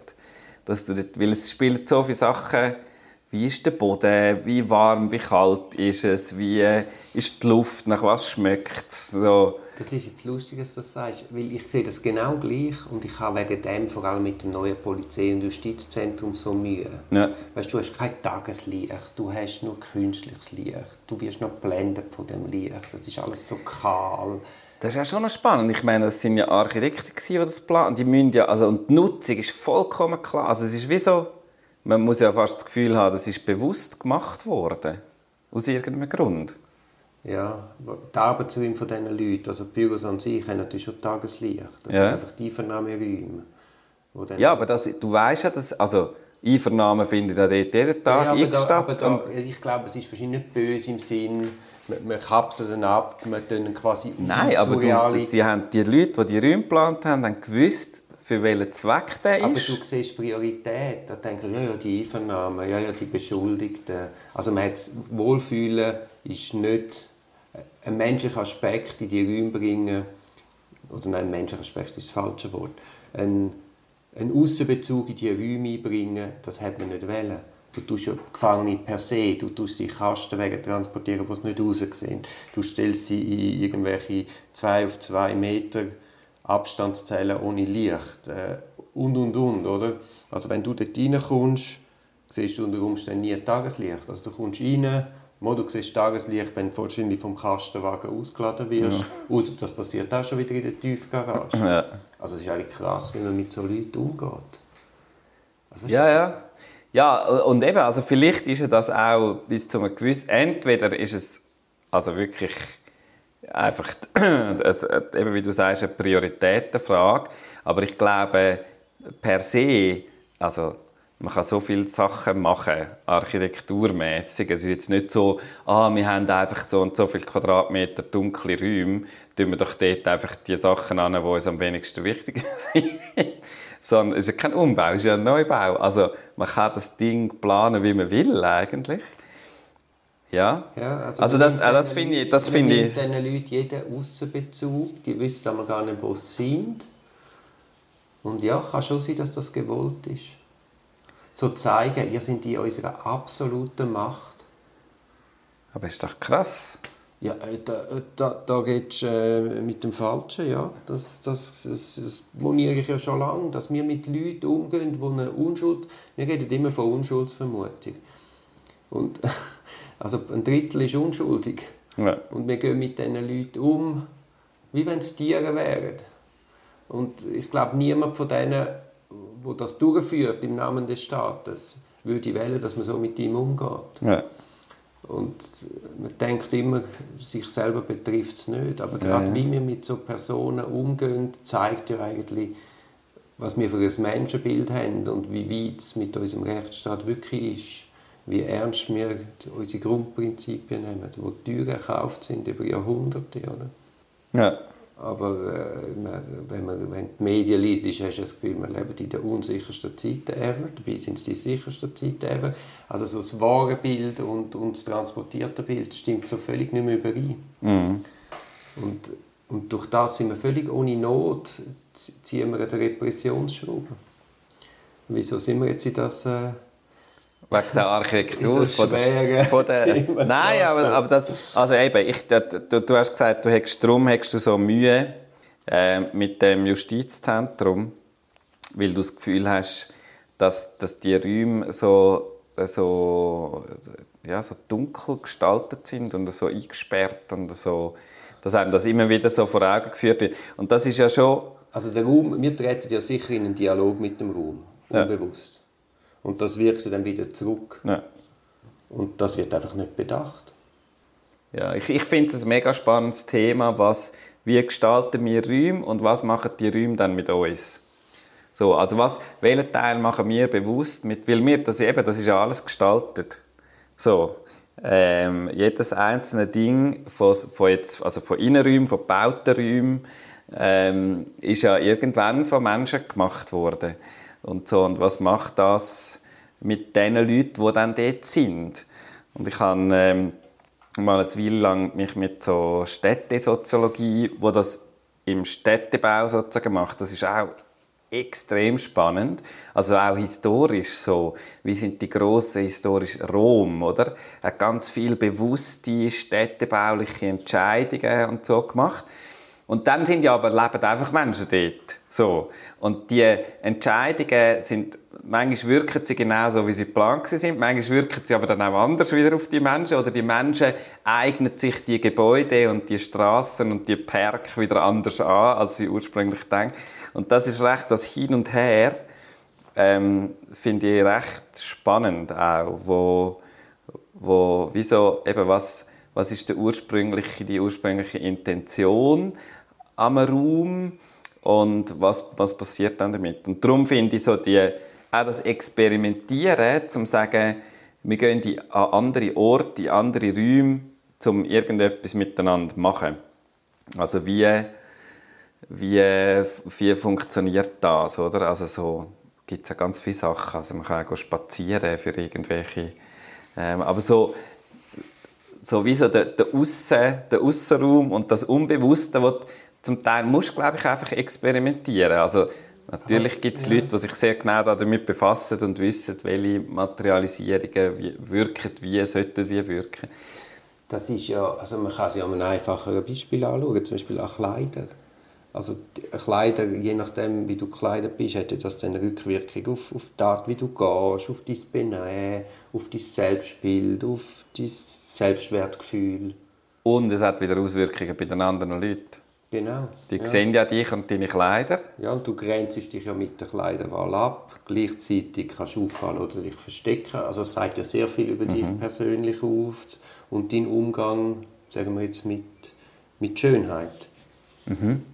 dass du dort, weil es spielt so viele Sachen, wie ist der Boden, wie warm, wie kalt ist es, wie ist die Luft, nach was schmeckt es, so. Das ist jetzt lustig, dass du das sagst, weil ich sehe das genau gleich und ich habe wegen dem vor allem mit dem neuen Polizei- und Justizzentrum so Mühe. Ja. Weißt, du hast kein Tageslicht, du hast nur künstliches Licht, du wirst noch geblendet von dem Licht, das ist alles so kahl. Das ist ja schon noch spannend. Ich meine, das sind ja Architekten, die das planen. Die müssen ja, also, und die Nutzung ist vollkommen klar. Also es ist wie so, man muss ja fast das Gefühl haben, das ist bewusst gemacht worden. Aus irgendeinem Grund. Ja, die Arbeitsräume von diesen Leuten, also die Büros an sich, haben natürlich schon Tageslicht. Das Ja. sind einfach die Einvernahmeräume. Ja, aber das, du weißt ja, dass, also Einvernahmen finden ja dort jeden Tag Ja, aber da, statt. aber da, ich glaube, es ist wahrscheinlich nicht böse im Sinn, wir, wir kapseln dann ab, wir tun quasi Nein, aber du, die, haben, die Leute, die die Räume geplant haben, haben gewusst, für welchen Zweck der aber ist. du siehst Priorität. Da denken ja, ja, die Einvernahmen, ja, ja, die Beschuldigten. Also man hat's, Wohlfühlen ist nicht ein menschlicher Aspekt in die Räume bringen. Oder nein, ein menschlicher Aspekt ist das falsche Wort. Ein, ein Aussenbezug in die Räume einbringen, das hat man nicht wollen. Du tust ja Gefangene per se, du tust sie in Kastenwegen transportieren, die es nicht raussehen. Du stellst sie in irgendwelche zwei auf zwei Meter Abstandszellen ohne Licht äh, und und und, oder? Also wenn du dort reinkommst, siehst du unter Umständen nie Tageslicht. Also du kommst rein, Mo, du siehst Tageslicht, wenn du wahrscheinlich vom Kastenwagen ausgeladen wirst. Ausser das passiert auch schon wieder in der Tiefgarage. Ja. Also es ist eigentlich krass, wie man mit so Leuten umgeht. Also, Ja, ja. Ja, und eben, also vielleicht ist das auch bis zu einem gewissen, entweder ist es also wirklich einfach, <clears throat> eben wie du sagst, eine Prioritätenfrage, aber ich glaube, per se, also man kann so viele Sachen machen, architekturmäßig. Es ist jetzt nicht so, ah, wir haben einfach so und so viele Quadratmeter dunkle Räume, tun wir doch dort einfach die Sachen an, die uns am wenigsten wichtig <laughs> sind. Sondern es ist ja kein Umbau, es ist ja ein Neubau. Also man kann das Ding planen, wie man will eigentlich. Ja, Ja, also, das, äh, das finde ich, das finde ich, diesen Leuten jeden Aussenbezug, die wissen aber gar nicht, wo sie sind. Und ja, kann schon sein, dass das gewollt ist. So zeigen, ihr seid in unserer absoluten Macht. aber ist doch krass. Ja, äh, da, äh, da, da geht äh, mit dem Falschen, ja. Das, das, das, das moniere ich ja schon lange, dass wir mit Leuten umgehen, die eine Unschuld... Wir reden immer von Unschuldsvermutung. Und, <laughs> also ein Drittel ist unschuldig. Ja. Und wir gehen mit diesen Leuten um, wie wenn es Tiere wären. Und ich glaube, niemand von denen, der das durchführt im Namen des Staates, würde wählen, dass man so mit ihm umgeht. Ja. Und man denkt immer, sich selber betrifft es nicht. Aber gerade ja. wie wir mit so Personen umgehen, zeigt ja eigentlich, was wir für ein Menschenbild haben und wie weit es mit unserem Rechtsstaat wirklich ist. Wie ernst wir unsere Grundprinzipien nehmen, wo Türen erkauft sind über Jahrhunderte. Oder? Ja. Aber äh, man- wenn man wenn die Medien liest, hast du das Gefühl, wir leben in der unsichersten Zeiten ever. Dabei sind es die sichersten Zeiten ever. Also so das wahre Bild und, und das transportierte Bild stimmt so völlig nicht mehr überein. Mhm. Und, und durch das sind wir völlig ohne Not, zie- ziehen wir eine Repressionsschraube. Wieso sind wir jetzt in das... Äh, Wegen der Architektur. Von der, von der, <laughs> nein, aber, aber das, also eben, ich, du, du hast gesagt, du hättest, darum hättest du so Mühe äh, mit dem Justizzentrum, weil du das Gefühl hast, dass, dass die Räume so, so, ja, so dunkel gestaltet sind und so eingesperrt und so, dass einem das immer wieder so vor Augen geführt wird. Und das ist ja schon, Also der Raum, wir treten ja sicher in einen Dialog mit dem Raum, Ja. Und das wirkt dann wieder zurück. ja, Und das wird einfach nicht bedacht. Ja, ich, ich finde es ein mega spannendes Thema, was, wie gestalten wir Räume und was machen die Räume dann mit uns? So, also was, welchen Teil machen wir bewusst mit, weil wir, das, eben, das ist ja alles gestaltet. So, ähm, jedes einzelne Ding von, von, jetzt, also von Innenräumen, von gebauten Räumen, ähm, ist ja irgendwann von Menschen gemacht worden. Und, so, und was macht das mit den Leuten, die dann dort sind? Und ich habe ähm, mal eine Weile lang mich mit so Städtesoziologie, wo das im Städtebau sozusagen macht, das ist auch extrem spannend. Also auch historisch so. Wie sind die grossen historisch Rom, oder? Hat ganz viel bewusste städtebauliche Entscheidungen und so gemacht. Und dann sind ja aber leben einfach Menschen dort. So. Und die Entscheidungen sind, manchmal wirken sie genau so, wie sie geplant sind, manchmal wirken sie aber dann auch anders wieder auf die Menschen, oder die Menschen eignen sich die Gebäude und die Straßen und die Park wieder anders an, als sie ursprünglich denken. Und das ist recht das Hin und Her, ähm, finde ich recht spannend auch, wo, wo wieso eben was, was ist der ursprüngliche, die ursprüngliche Intention am Raum und was, was passiert dann damit. Und darum finde ich so die, auch das Experimentieren, zum sagen, wir gehen an andere Orte, in andere Räume, um irgendetwas miteinander zu machen. Also wie, wie, wie funktioniert das, oder? Also so gibt es ja ganz viele Sachen. Also man kann auch spazieren für irgendwelche, ähm, aber so, so wie so der, der, Aussen, der und das Unbewusste, wo zum Teil musst, glaube ich, einfach experimentieren. Also natürlich gibt es Leute, die sich sehr genau damit befassen und wissen, welche Materialisierungen wie, wirken, wie sollten wie wirken. Das ist ja, also man kann ja an einem einfacheren Beispiel anschauen, zum Beispiel an Kleider. Also die Kleider, je nachdem wie du gekleidet bist, hat ja das dann eine Rückwirkung auf, auf die Art, wie du gehst, auf dein Benehmen, auf dein Selbstbild, auf dein Selbstwertgefühl. Und es hat wieder Auswirkungen bei den anderen Leuten. Genau. Die ja. sehen ja dich und deine Kleider. Ja, und du grenzt dich ja mit der Kleiderwahl ab. Gleichzeitig kannst du auffallen oder dich verstecken. Also es sagt ja sehr viel über dich persönlich auf und deinen Umgang, sagen wir jetzt, mit, mit Schönheit.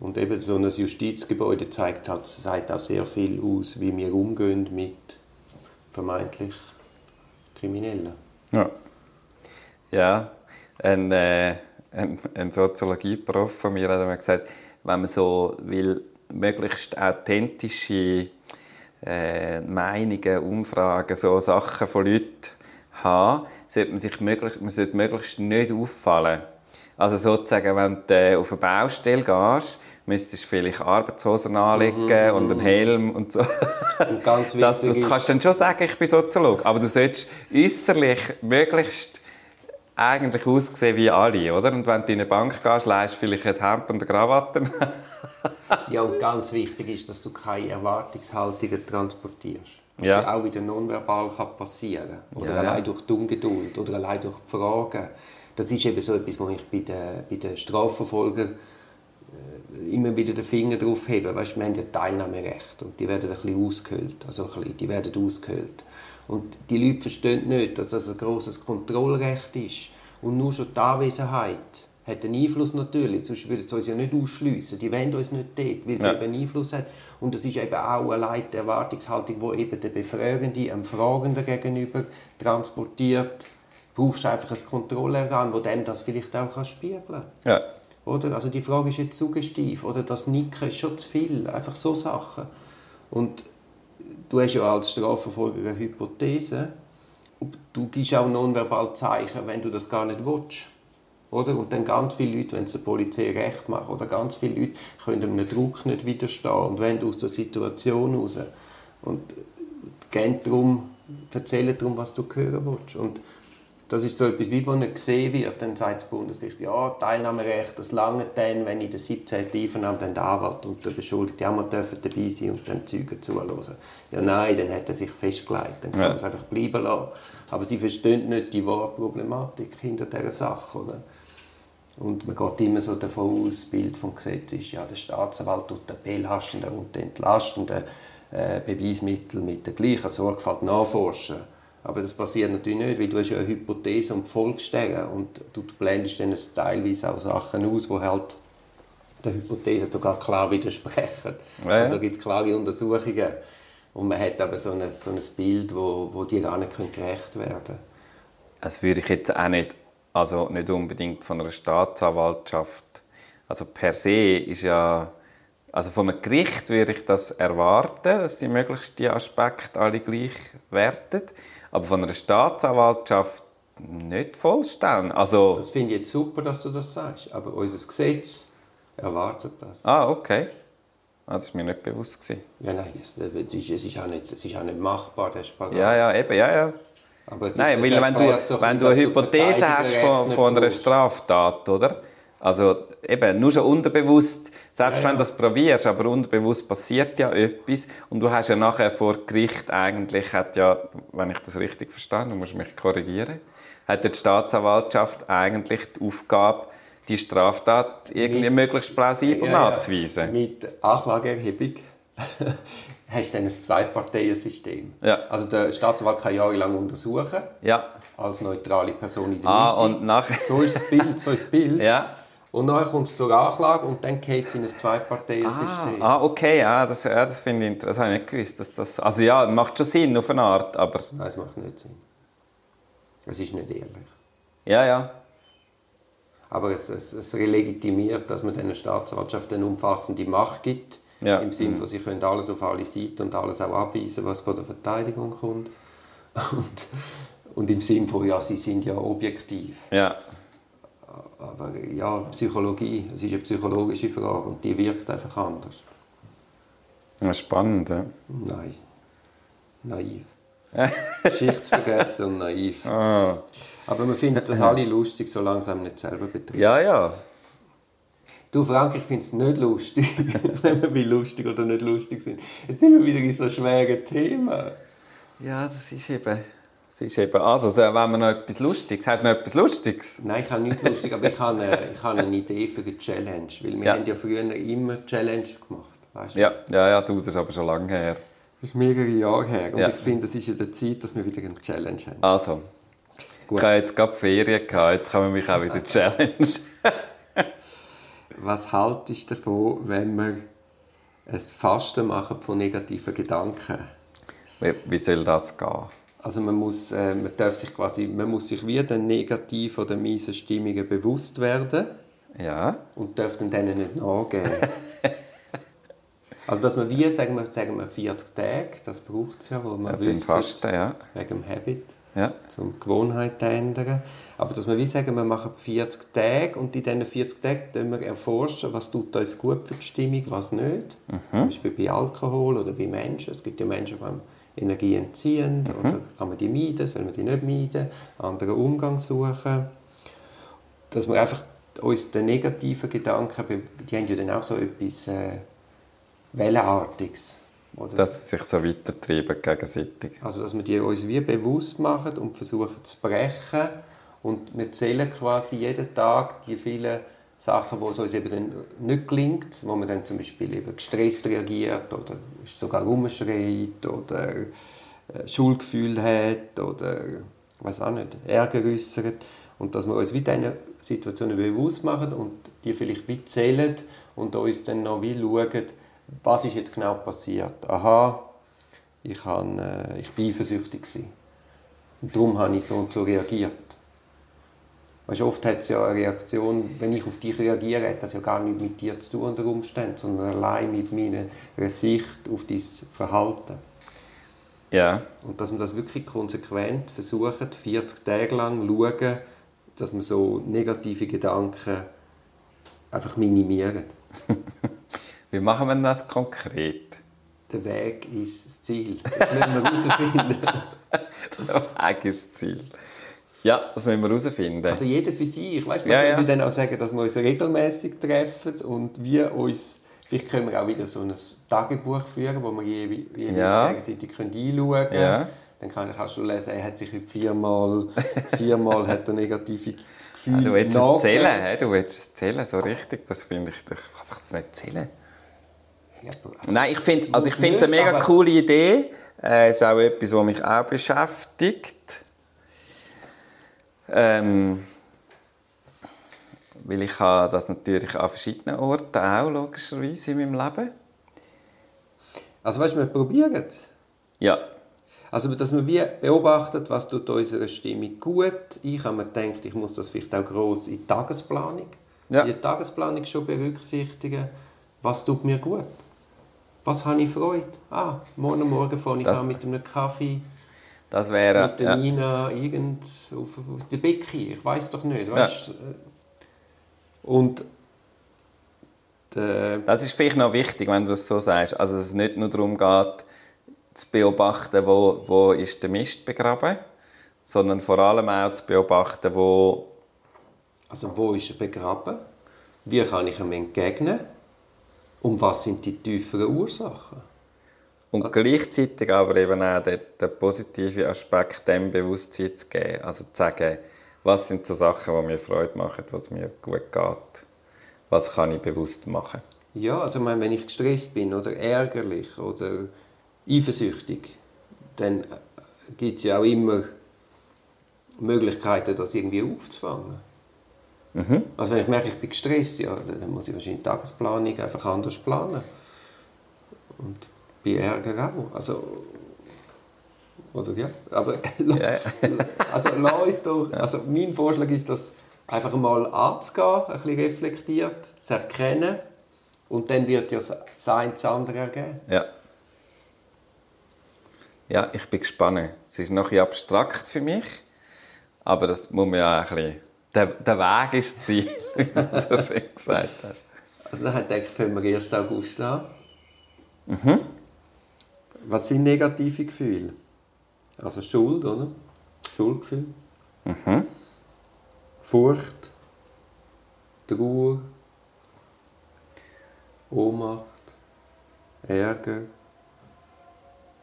Und eben so ein Justizgebäude zeigt halt, sagt auch sehr viel aus, wie wir umgehen mit vermeintlich Kriminellen. Ja. Ja, ein, äh, ein, ein Soziologieprof von mir hat mir gesagt, wenn man so will, möglichst authentische äh, Meinungen, Umfragen, so Sachen von Leuten haben, sollte man sich möglichst, man sollte möglichst nicht auffallen. Also sozusagen, wenn du äh, auf eine Baustelle gehst, müsstest du vielleicht Arbeitshosen anlegen mhm. und einen Helm und so. Und ganz wichtig das, du kannst dann schon sagen, ich bin Soziologe, aber du solltest äußerlich möglichst eigentlich aussehen wie alle, oder? Und wenn du in eine Bank gehst, leist vielleicht ein Hemd und eine Krawatte. <laughs> ja, und ganz wichtig ist, dass du keine Erwartungshaltungen transportierst. Was ja. ja auch wieder nonverbal kann passieren Oder ja, allein ja. durch die Ungeduld oder allein durch die Fragen. Das ist eben so etwas, wo ich bei den, bei den Strafverfolgern äh, immer wieder den Finger drauf hebe. Weißt, wir haben ja Teilnahmerecht und die werden ein bisschen ausgehöhlt. Also ein bisschen, die werden ausgehöhlt. Und die Leute verstehen nicht, dass das ein großes Kontrollrecht ist. Und nur schon die Anwesenheit hat einen Einfluss natürlich, sonst würden sie uns ja nicht ausschliessen. Die wollen uns nicht dort, weil sie ja. eben Einfluss hat. Und das ist eben auch eine die Erwartungshaltung, die eben der Befragende einem Fragenden gegenüber transportiert. Du brauchst einfach ein Kontrollorgan, das dem das vielleicht auch spiegeln kann. Ja. Oder? Also die Frage ist jetzt suggestiv. Oder das Nicken ist schon zu viel. Einfach so Sachen. Und du hast ja als Strafverfolger eine Hypothese. Du gibst auch nonverbal Zeichen, wenn du das gar nicht willst. Oder? Und dann ganz viele Leute, wenn es der Polizei recht macht, oder ganz viele Leute können einem Druck nicht widerstehen und wenn aus der Situation raus. Und gehen darum, erzählen darum, was du hören willst. Und das ist so etwas, wie wenn er gesehen wird, dann sagt das Bundesgericht, ja, Teilnahmerecht, das lange dann, wenn in der 17. Einvernahme dann der Anwalt und der Beschuldigte auch mal dürfen dabei sein und dann Zeugen zuhören. Ja, nein, dann hat er sich festgelegt, dann kann ja. es einfach bleiben lassen. Aber sie verstehen nicht die wahre Problematik hinter dieser Sache. Oder? Und man geht immer so davon aus, das Bild vom Gesetz ist, ja, der Staatsanwalt tut den Beilhaschenden und den Entlastenden äh, Beweismittel mit der gleichen Sorgfalt nachforschen aber das passiert natürlich nicht, weil du hast ja eine Hypothese und Volksstellen und du blendest dann teilweise auch Sachen aus, die halt der Hypothese sogar klar widersprechen. Ja. Also da gibt es klare Untersuchungen und man hat aber so ein, so ein Bild, wo, wo die gar nicht gerecht werden können. Das würde ich jetzt auch nicht, also nicht unbedingt von einer Staatsanwaltschaft, also per se ist ja also vom Gericht würde ich das erwarten, dass sie möglichst die Aspekte alle gleich werten aber von einer Staatsanwaltschaft nicht vollstellen. Also, das finde ich jetzt super, dass du das sagst, aber unser Gesetz erwartet das. Ah, okay. Ah, das war mir nicht bewusst. Gewesen. Ja, nein, es, ist, es, ist auch nicht, es ist auch nicht machbar, der Spagat. Ja, ja, eben, ja, ja. Aber Nein, weil wenn du, wenn du eine Hypothese hast von, von einer Straftat, oder? Also eben, nur schon unterbewusst, selbst ja, wenn du das probierst, aber unterbewusst passiert ja etwas und du hast ja nachher vor Gericht eigentlich, hat ja, wenn ich das richtig verstehe, du musst mich korrigieren, hat die Staatsanwaltschaft eigentlich die Aufgabe, die Straftat irgendwie mit, möglichst plausibel ja, nachzuweisen. Mit Anklageerhebung <laughs> hast du dann ein Zwei-Parteien-System. Ja. Also der Staatsanwalt kann jahrelang untersuchen, ja. als neutrale Person in der ah, Mitte. Und nach so ist das Bild. So ist das Bild. <laughs> ja. Und dann kommt es zur Anklage und dann geht es in ein Zwei-Parteien-System. Ah, ah, okay, ja, das, ja, das finde ich interessant. Das habe ich nicht gewusst. Dass das, also ja, macht schon Sinn auf eine Art, aber... Nein, es macht nicht Sinn. Es ist nicht ehrlich. Ja, ja. Aber es, es, es legitimiert, dass man der Staatsanwaltschaft eine umfassende Macht gibt. Ja. Im Sinne von, sie können alles auf alle Seiten und alles auch abweisen, was von der Verteidigung kommt. <laughs> Und, und im Sinne von, ja, sie sind ja objektiv. Ja. Aber ja, Psychologie, es ist eine psychologische Frage und die wirkt einfach anders. Ja, spannend, ja? Nein. Naiv. <laughs> Geschichtsvergessen und naiv. Ah. Aber man findet das alle lustig, solange es nicht selber betrifft. Ja, ja. Du Frank, ich finde es nicht lustig, <laughs> wenn wir wie lustig oder nicht lustig sind. Jetzt sind wir wieder in so schweren Themen. Ja, das ist eben... Es ist eben, also, wenn man noch etwas Lustiges, hast du noch etwas Lustiges? Nein, ich habe nichts Lustiges, aber ich habe, eine, ich habe eine Idee für eine Challenge, weil wir ja. haben ja früher immer Challenge gemacht, weißt du? Ja, ja, ja, du, das ist aber schon lange her. Das ist mehrere Jahre her und ja. ich finde, es ist in der Zeit, dass wir wieder eine Challenge haben. Also, Gut. ich habe jetzt gerade Ferien gehabt, jetzt kann man mich auch wieder Challenge. Was haltest du davon, wenn wir ein Fasten machen von negativen Gedanken? Wie, wie soll das gehen? Also man muss, äh, man darf sich quasi, man muss sich wie den negativen oder miesen Stimmungen bewusst werden. Ja. Und darf dann denen nicht nachgeben. <laughs> Also dass man wie, sagen wir, sagen wir 40 Tage, das braucht es ja, wo man Ja, wüsste, Fasten, ja. wegen dem Habit, Ja. um Gewohnheiten ändern. Aber dass wir wie sagen, wir machen 40 Tage und in diesen 40 Tagen wir erforschen, was tut uns gut für die Stimmung, was nicht. Zum Beispiel bei Alkohol oder bei Menschen. Es gibt ja Menschen, die haben Energie entziehen, oder kann man die meiden, soll man die nicht meiden, anderen Umgang suchen. Dass wir einfach uns den negativen Gedanken, die haben ja dann auch so etwas äh, Wellenartiges. Oder? Dass sie sich so weitertreiben gegenseitig. Also, dass wir die uns wie bewusst machen und versuchen zu brechen. Und wir zählen quasi jeden Tag die vielen Sachen, wo es uns eben dann nicht gelingt, wo man dann zum Beispiel eben gestresst reagiert oder sogar rumschreit oder äh, Schuldgefühl hat oder weiß auch nicht, Ärger äußert. Und dass wir uns wie diese Situationen bewusst machen und die vielleicht wie zählen und uns dann noch wie schauen, was ist jetzt genau passiert. Aha, ich, han, äh, ich eifersüchtig. darum habe ich so und so reagiert. Weißt, oft hat es ja eine Reaktion, wenn ich auf dich reagiere, hat das ja gar nichts mit dir zu tun unter Umständen, sondern allein mit meiner Sicht auf dein Verhalten. Ja. Und dass man das wirklich konsequent versucht, 40 Tage lang schauen, dass man so negative Gedanken einfach minimiert. <laughs> Wie machen wir das konkret? Der Weg ist das Ziel. Das müssen wir herausfinden. <laughs> Der Weg ist das Ziel. Ja, das müssen wir herausfinden. Also jeder für sich. Weißt, Ja, ja, ja. ja. dann auch sagen, dass wir uns regelmäßig treffen und wir uns, vielleicht können wir auch wieder so ein Tagebuch führen, wo wir je, jeweils Ja. gegenseitig einschauen können. Ja. Dann kann, kannst du lesen, er hat sich heute viermal, <laughs> viermal hat er negative Gefühle Ah, du willst es nachgegeben. zählen, hä? du willst es zählen, so richtig. Das finde ich, ich kann das nicht zählen. Ja, aber- Nein, ich finde also ich finde es eine mega coole Idee. Es ist auch etwas, was mich auch beschäftigt. Ähm, weil ich habe das natürlich an verschiedenen Orten auch, logischerweise, in meinem Leben. Also weißt du, wir probieren es. Ja, Also, dass man wie beobachtet, was tut unserer Stimmung gut. Ich habe mir gedacht, ich muss das vielleicht auch gross in die Tagesplanung, Ja. in die Tagesplanung schon berücksichtigen. Was tut mir gut? Was habe ich Freude? Ah, morgen Morgen fange ich Das- an mit einem Kaffee, das wäre... mit der Ja. Nina, irgend auf, auf der Becky. Ich weiß doch nicht, weißt? Und der, Das ist vielleicht noch wichtig, wenn du das so sagst. Also, dass es nicht nur darum geht, zu beobachten, wo, wo ist der Mist begraben, sondern vor allem auch zu beobachten, wo... Also wo ist er begraben? Wie kann ich ihm entgegnen? Und was sind die tieferen Ursachen? Und gleichzeitig aber eben auch den, den positiven Aspekt dem Bewusstsein zu geben. Also zu sagen, was sind so Sachen, die mir Freude machen, was mir gut geht. Was kann ich bewusst machen. Ja, also ich meine, wenn ich gestresst bin oder ärgerlich oder eifersüchtig, dann gibt es ja auch immer Möglichkeiten, das irgendwie aufzufangen. Also wenn ich merke, ich bin gestresst, ja, dann muss ich wahrscheinlich die Tagesplanung einfach anders planen. Und bei Ärger auch. Also, oder ja, aber <laughs> Ja. also lass uns doch, also mein Vorschlag ist, das einfach mal anzugehen, ein bisschen reflektiert, zu erkennen und dann wird ja das eine das andere ergeben. Ja. Ja, ich bin gespannt. Es ist noch ein abstrakt für mich, aber das muss man ja ein bisschen... Der, der Weg ist das Ziel, <laughs> wie du so schön gesagt hast. Also dann denke ich, fangen wir 1. August an. Mhm. Was sind negative Gefühle? Also Schuld, oder? Schuldgefühl. Mhm. Furcht. Trauer. Ohnmacht. Ärger.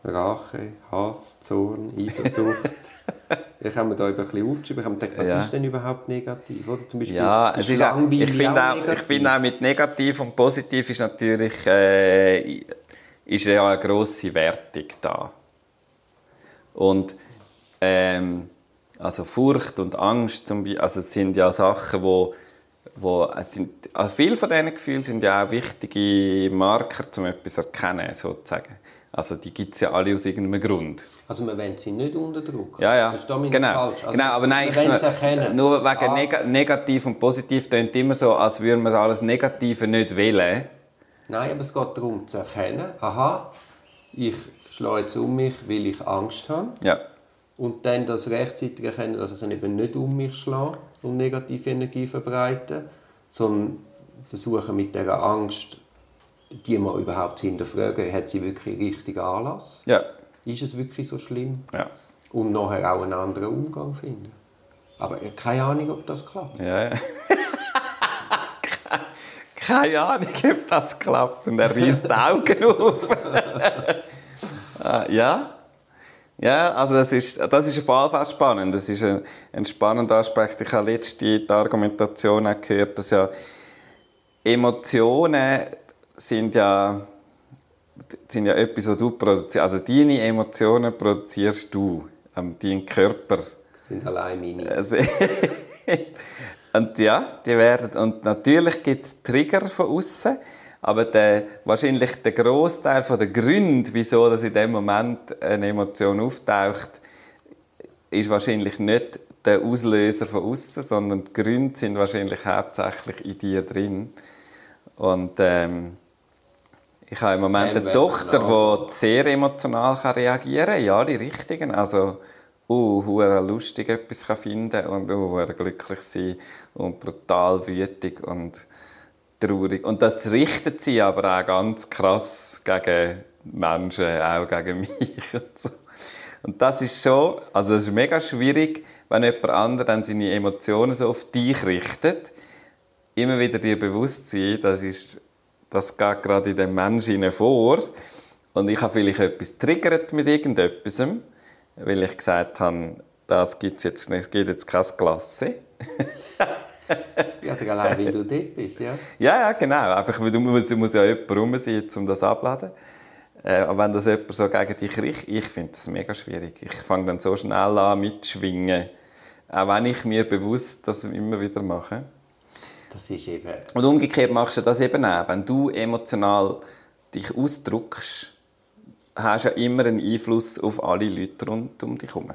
Rache, Hass, Zorn, Eifersucht. <laughs> ich habe mir da ein bisschen aufgeschrieben. Ich habe mir gedacht, was Ja. ist denn überhaupt negativ? Oder zum Beispiel, Ja, es ist auch, ich finde auch, negativ? finde auch mit negativ und positiv ist natürlich äh, ist ja eine grosse Wertung da. Und ähm, also Furcht und Angst zum Beispiel, also es sind ja Sachen, wo, wo es sind, also viele von diesen Gefühlen sind ja auch wichtige Marker, um etwas zu erkennen, sozusagen. Also die gibt es ja alle aus irgendeinem Grund. Also wir wollen sie nicht unterdrücken. Ja, ja. Versteh mich genau. falsch. Also genau, aber nein, wollen erkennen. nur wegen Ah. neg negativ und positiv klingt immer so, als würde man alles Negative nicht wählen. Nein, aber es geht darum zu erkennen, aha, ich schlage jetzt um mich, weil ich Angst habe. Ja. Und dann das rechtzeitig erkennen, dass ich eben nicht um mich schlage und negative Energie verbreite, sondern versuche mit dieser Angst, die mal überhaupt hinterfragen, hat sie wirklich richtigen Anlass? Ja. Ist es wirklich so schlimm? Ja. Und nachher auch einen anderen Umgang finden. Aber keine Ahnung, ob das klappt. Ja, ja. <laughs> Keine Ahnung, ob das klappt. Und er reißt die Augen auf. <laughs> Ah, ja. Ja, also das ist, das ist auf jeden Fall spannend. Das ist ein, ein spannender Aspekt. Ich habe letztens die Argumentation auch gehört, dass ja Emotionen sind ja, sind ja etwas, was du produzierst. Also deine Emotionen produzierst du, ähm, dein Körper. Das sind allein meine. <laughs> Und ja, die werden, und natürlich gibt es Trigger von außen, aber der, wahrscheinlich der Großteil der Gründe, wieso dass in dem Moment eine Emotion auftaucht, ist wahrscheinlich nicht der Auslöser von außen, sondern die Gründe sind wahrscheinlich hauptsächlich in dir drin. Und ähm, ich habe im Moment eine Tochter, die sehr emotional reagieren kann. Ja, die richtigen. Also, uh, hure lustig etwas kann finden und uh, glücklich sein und brutal wütig und traurig. Und das richtet sie aber auch ganz krass gegen Menschen, auch gegen <laughs> mich und so. Und das ist schon, also es ist mega schwierig, wenn jemand anderes dann seine Emotionen so auf dich richtet, immer wieder dir bewusst sein, das ist, das geht gerade in dem Menschen vor und ich habe vielleicht etwas triggert mit irgendetwas, weil ich gesagt habe, das gibt's jetzt nicht, es gibt jetzt kein Klasse. Ja, allein, weil du dort bist, ja. Ja, ja, genau. Einfach, weil du muss, muss ja jemand rum sein, um das abzuladen. Äh, aber wenn das jemand so gegen dich richtet, ich finde das mega schwierig. Ich fange dann so schnell an mitschwingen. Auch wenn ich mir bewusst das immer wieder mache. Das ist eben... Und umgekehrt machst du das eben auch. Wenn du emotional dich ausdrückst, hast ja immer einen Einfluss auf alle Leute rund um dich herum.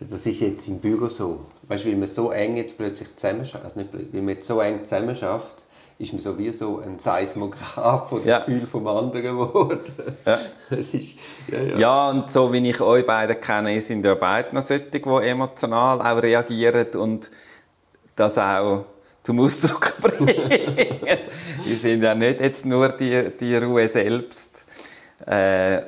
Das ist jetzt im Büro so. Weißt du, weil man so eng jetzt plötzlich zusammenarbeitet, also nicht plötzlich, weil man jetzt so eng zusammenarbeitet, ist man sowieso ein Seismograph von Ja. Gefühl vom anderen geworden. Ja. <laughs> Das ist, ja, ja. Ja, und so wie ich euch beide kenne, sind ja beide noch solche, die emotional auch reagieren und das auch zum Ausdruck <laughs> bringen. die sind ja nicht jetzt nur die, die Ruhe selbst. Äh,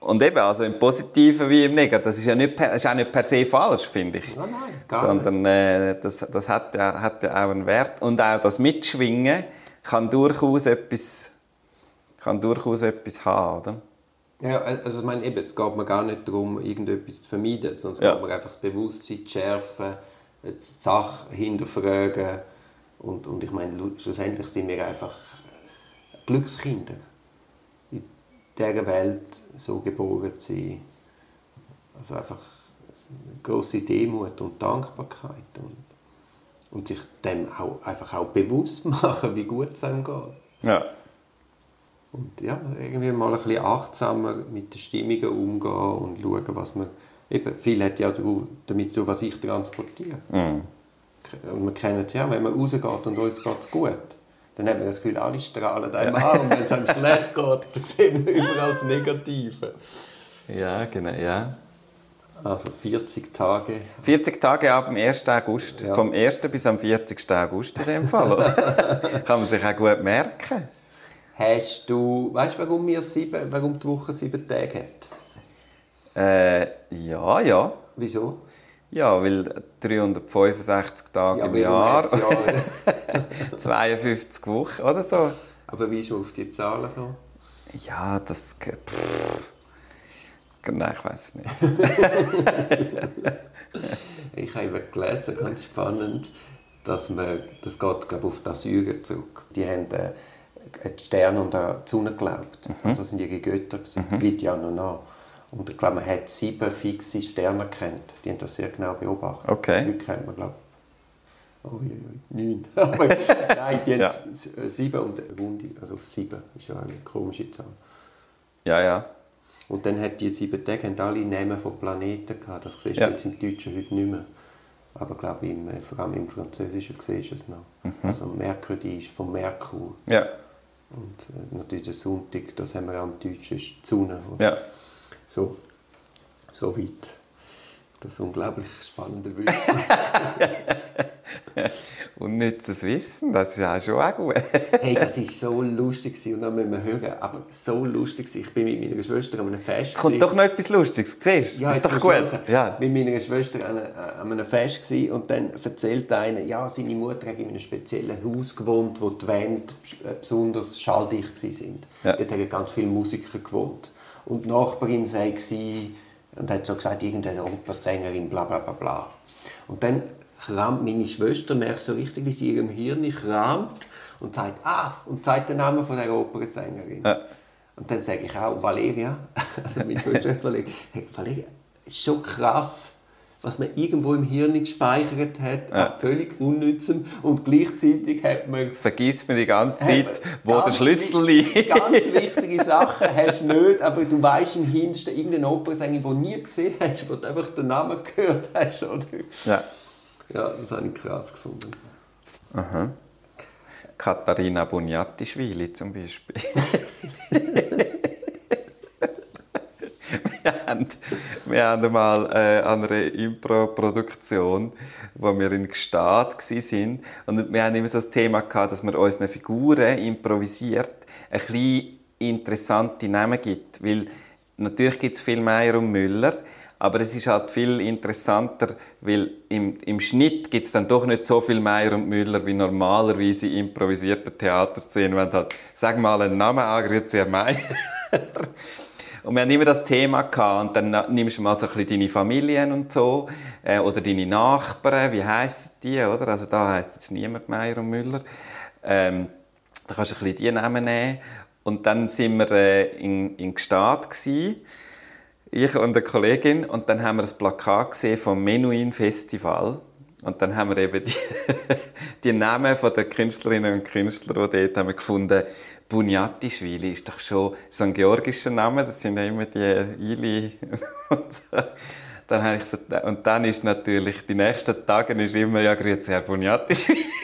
und eben, also im Positiven wie im Negativen, das ist ja nicht per, ist auch nicht per se falsch, finde ich. Nein, nein, gar Sondern äh, das, das hat, ja, hat ja auch einen Wert. Und auch das Mitschwingen kann durchaus etwas, kann durchaus etwas haben, oder? Ja, also ich meine, eben, es geht mir gar nicht darum, irgendetwas zu vermeiden, sondern es Ja. geht mir einfach das Bewusstsein zu schärfen, die Sache hinterfragen und, und ich meine, lu- schlussendlich sind wir einfach Glückskinder. In dieser Welt so geboren zu sein. Also einfach grosse Demut und Dankbarkeit und, und sich dem auch, einfach auch bewusst <laughs> machen, wie gut es einem geht. Ja. Und ja, irgendwie mal ein bisschen achtsamer mit den Stimmungen umgehen und schauen, was man... Eben, viel hat ja damit zu, was ich transportiere. Und wir kennen es ja, wenn man rausgeht und uns geht es gut, dann hat man das Gefühl, alle strahlen einem an. Und wenn es einem schlecht geht, dann sehen wir überall das Negative. Ja, genau, ja. Also 40 Tage. 40 Tage ab dem 1. August. Ja. Vom 1. bis am 40. August in dem Fall. Oder? <laughs> Kann man sich auch gut merken. Hast du... Weißt du, warum, wir sieben, warum die Woche sieben Tage hat? Äh, ja, ja. Wieso? Ja, weil 365 Tage im weil Jahr, man hat's ja- <laughs> 52 Wochen oder so. Aber wie ist man auf die Zahlen gekommen? Ja, das. Pff. Nein, ich weiß es nicht. <laughs> Ich habe gelesen, ganz spannend, dass man, das geht glaube ich, auf die Assyrer zurück. Die haben äh, die Sterne und die Sonne geglaubt. Also das sind ihre Götter. gewesen. Liegt ja noch nach. Und ich glaube, man hat sieben fixe Sterne gekannt. Die haben das sehr genau beobachtet. Okay. Heute kennt man, glaube ich, oh, neun. <laughs> Nein, die haben Ja. s- sieben und Runde, also auf sieben. ist ja eine komische Zahl. Ja, ja. Und dann hat die sieben Tage haben alle Namen von Planeten gehabt. Das siehst du Ja. jetzt im Deutschen heute nicht mehr. Aber ich glaube, im, äh, vor allem im Französischen siehst du es noch. Also Mercredi ist vom Merkur. Ja. Und äh, natürlich der Sonntag, das haben wir auch am Deutschen, ist die Sonne. Ja. So, so weit. Das unglaublich spannende Wissen. <laughs> Und nützes Wissen, das ist ja schon auch gut. <laughs> hey, das war so lustig und dann müssen wir hören, aber so lustig. Ich bin mit meiner Schwester an einem Fest. Kommt gewesen. doch noch etwas Lustiges, siehst du? Ja, ist doch gut. Ja. Mit meiner Schwester an einem, an einem Fest gewesen, und dann erzählt einer, ja, seine Mutter hat in einem speziellen Haus gewohnt, wo die Wände äh, besonders schalldicht sind. Ja. Dort haben ganz viele Musiker gewohnt. Und die Nachbarin sei sie und hat so gesagt, irgendeine Opersängerin, bla bla bla bla. Und dann kramt meine Schwester, merkt so richtig, wie sie ihrem Hirn kramt und sagt, ah, und sagt den Namen von der Opernsängerin. Ja. Und dann sage ich auch, Valeria, <laughs> also meine Schwester heißt Valeria, hey, Valeria, ist schon krass, was man irgendwo im Hirn gespeichert hat, an völlig unnützem und gleichzeitig hat man Vergiss mir die ganze Zeit, man wo der Schlüssel liegt. Ganz <laughs> wichtige Sachen hast du nicht, aber du weißt im Hintersten irgendeine Opernsänger, die du nie gesehen hast, wo du einfach den Namen gehört hast. Oder? Ja. Ja, das habe ich krass gefunden. Katharina Buniatischwili zum Beispiel. <laughs> wir, haben, wir haben einmal äh, an einer Impro-Produktion, wo wir in Gstaad waren. Und wir haben immer so das Thema gehabt, dass man unseren Figuren improvisiert ein bisschen interessante Namen gibt. Weil natürlich gibt es viel Meier und Müller, aber es ist halt viel interessanter, weil im, im Schnitt gibt es dann doch nicht so viel Meier und Müller wie normalerweise in improvisierten Theaterszenen. Wenn halt, sag mal einen Namen an, grüezi Herr Meier. <laughs> Und wir haben immer das Thema gehabt. Und dann nimmst du mal so ein bisschen deine Familien und so. Äh, oder deine Nachbarn. Wie heissen die, oder? Also da heisst jetzt niemand Meier und Müller. Ähm, da kannst du ein bisschen die Namen nehmen. Und dann sind wir äh, in, in Gstaad gewesen. Ich und eine Kollegin. Und dann haben wir das Plakat gesehen vom Menuhin Festival. Und dann haben wir eben die, <laughs> die Namen der Künstlerinnen und Künstler, die dort haben gefunden Bunyatischwili ist doch schon so ein georgischer Name, das sind ja immer die Ili <laughs> und so. Dann habe ich so, und dann ist natürlich, die nächsten Tage ist immer, ja, grüezi Herr Bunyatischwili. <laughs>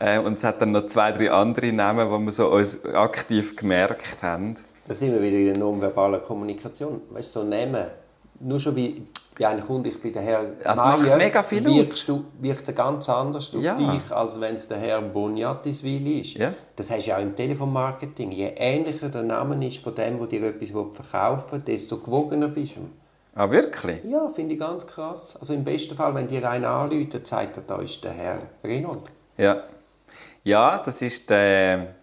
Äh, und es hat dann noch zwei, drei andere Namen, die wir so uns aktiv gemerkt haben. Da sind wir wieder in der nonverbalen Kommunikation. Weißt du, so Namen. Nur schon wie, wie einer kommt, ich bin der Herr Das macht Meier, mega viel wirkst aus. Du, wirkt ganz anders auf Ja. dich, als wenn es der Herr Boniatiswili ist. Ja. Das hast du ja auch im Telefonmarketing. Je ähnlicher der Name ist von dem, der dir etwas verkaufen will, desto gewogener bist du. Ah, wirklich? Ja, finde ich ganz krass. Also im besten Fall, wenn dir einer anruft, sagt er, da ist der Herr Renold. Ja. Ja, das ist der,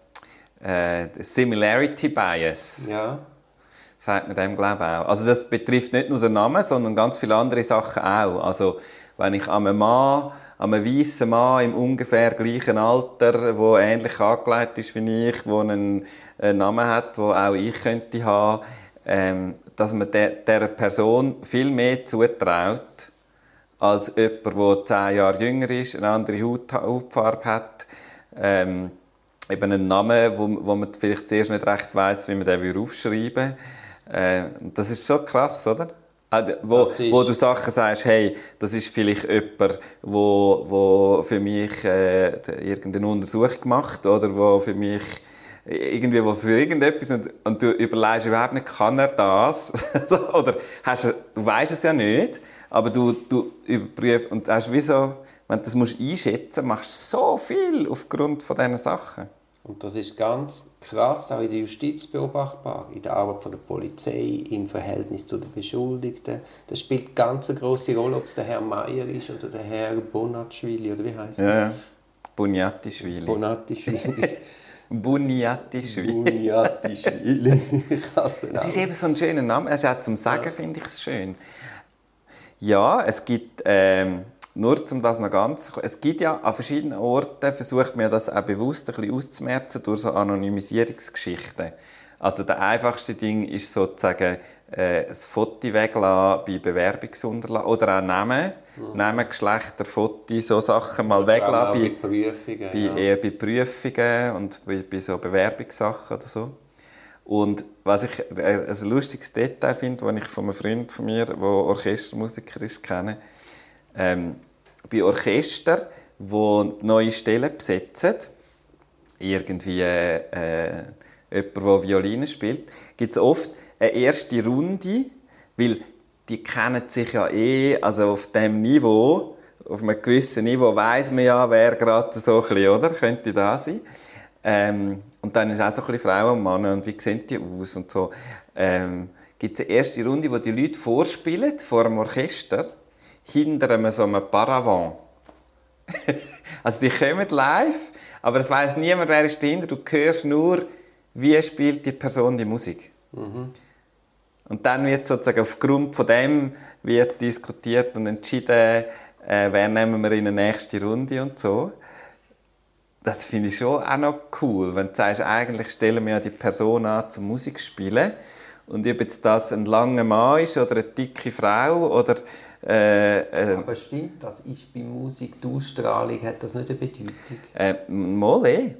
äh, Similarity Bias. Ja. Sagt man dem glaube ich auch. Also das betrifft nicht nur den Namen, sondern ganz viele andere Sachen auch. Also wenn ich an einem Mann, an einem weißen Mann im ungefähr gleichen Alter, wo ähnlich angelegt ist wie ich, wo einen, einen Namen hat, wo auch ich könnte haben, ähm, dass man der, der Person viel mehr zutraut als jemand, der zehn Jahre jünger ist, eine andere Haut, Hautfarbe hat, ähm, eben einen Namen, wo, wo man vielleicht zuerst nicht recht weiß, wie man den aufschreiben würde. Äh, das ist so krass, oder? Wo, wo du Sachen sagst, hey, das ist vielleicht jemand, wo, wo für mich äh, irgendeine Untersuchung macht oder wo für mich irgendwie wo für irgendetwas und, und du überlegst überhaupt nicht, kann er das? <laughs> oder hast du, du weißt es ja nicht, aber du, du überprüfst und hast wie so, wenn du das musst einschätzen machst du so viel aufgrund von diesen Sachen. Und das ist ganz krass auch in der Justiz beobachtbar, in der Arbeit von der Polizei, im Verhältnis zu den Beschuldigten. Das spielt ganz eine große Rolle, ob es der Herr Meier ist oder der Herr Bonatschwili, oder wie heißt Ja, ja. Buniatischwili. Bonatischwili. Buniatischwili. Den Es ist eben so ein schöner Name. Also auch zum Sagen finde ich es schön. Ja, es gibt, ähm, nur um das noch ganz, es gibt ja an verschiedenen Orten, versucht man das auch bewusst ein bisschen auszumerzen durch so Anonymisierungsgeschichten. Also der einfachste Ding ist sozusagen äh, das Foto weglassen bei Bewerbungsunterlagen oder auch Namen, Namen, Geschlechter, Foto, so Sachen mal weglassen bei bei, Prüfungen. bei, ja. eher bei Prüfungen und bei, bei so Bewerbungssachen oder so. Und was ich äh, ein lustiges Detail finde, das ich von einem Freund von mir, der Orchestermusiker ist, kenne, ähm, bei Orchester, wo neue Stellen besetzen, irgendwie äh, äh, jemand, der Violine spielt, gibt es oft eine erste Runde, weil die kennen sich ja eh, also auf dem Niveau, auf einem gewissen Niveau weiß man ja, wer gerade so ein bisschen, oder? Könnte da sein. Ähm, und dann ist auch so ein bisschen Frauen und Männer und wie sehen die aus und so. Ähm, gibt es eine erste Runde, wo die Leute vorspielen, vor einem Orchester, hinter einem so einem Paravent. <laughs> also die kommen live, aber es weiß niemand, wer ist dahinter. Du hörst nur, wie spielt die Person die Musik. Mhm. Und dann wird sozusagen aufgrund von dem wird diskutiert und entschieden, äh, wer nehmen wir in die nächste Runde und so. Das finde ich schon auch noch cool, wenn du sagst, eigentlich stellen wir ja die Person an zum Musikspielen und ob jetzt das ein langer Mann ist oder eine dicke Frau oder äh, äh, Aber stimmt das? Ist bei Musik die Ausstrahlung, hat das nicht eine Bedeutung? Äh, mal eh.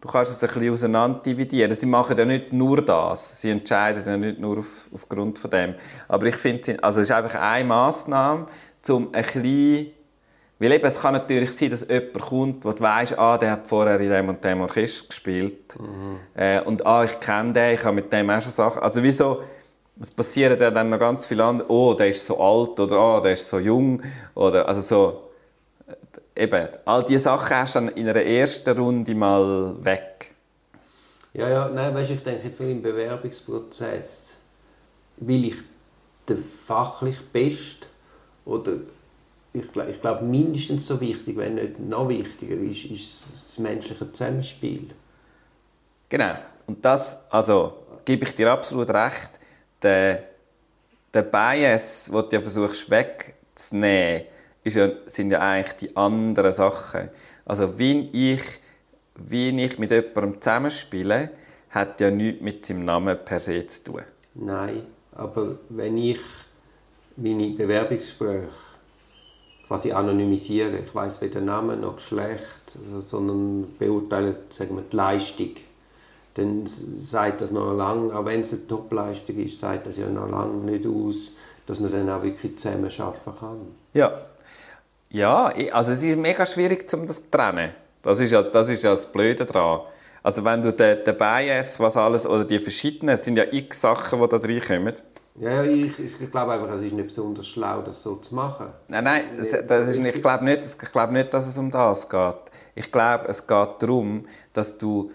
Du kannst es ein bisschen auseinander dividieren. Sie machen ja nicht nur das. Sie entscheiden ja nicht nur auf, aufgrund von dem. Aber ich finde, also es ist einfach eine Massnahme, um ein bisschen weil eben, es kann natürlich sein, dass jemand kommt, wo du weißt, ah, der hat vorher in dem und dem Orchester gespielt. Mhm. Äh, und ah, ich kenne den, ich habe mit dem auch schon Sachen. Also wieso, es passieren ja dann noch ganz viele andere, oh, der ist so alt oder ah, der ist so jung. Oder, also so, eben, all diese Sachen hast du dann in einer ersten Runde mal weg. Ja, ja, nein, weißt, ich denke jetzt so im Bewerbungsprozess, will ich der fachlich Best oder ich, glaube mindestens so wichtig, wenn nicht noch wichtiger ist, ist das menschliche Zusammenspiel. Genau. Und das, also gebe ich dir absolut recht, der, der Bias, den du ja versuchst wegzunehmen, ist ja, sind ja eigentlich die anderen Sachen. Also wie ich, wie ich mit jemandem zusammenspiele, hat ja nichts mit seinem Namen per se zu tun. Nein, aber wenn ich meine Bewerbungsgespräche quasi anonymisiere, ich weiß weder Namen noch Geschlecht, sondern beurteile sagen wir, die Leistung, dann sagt das noch lange, auch wenn es eine Topleistung ist, sagt das ja noch lange nicht aus, dass man dann auch wirklich zusammen arbeiten kann. Ja, ja, also es ist mega schwierig, um das zu trennen. Das ist ja das, ist ja das Blöde daran. Also wenn du den, den Bias, was alles, oder die verschiedenen, es sind ja x Sachen, die da reinkommen. Ja, ich, ich, glaube einfach, es ist nicht besonders schlau, das so zu machen. Nein, nein, das, das ist ich, glaube nicht, ich glaube nicht, dass es um das geht. Ich glaube, es geht darum, dass du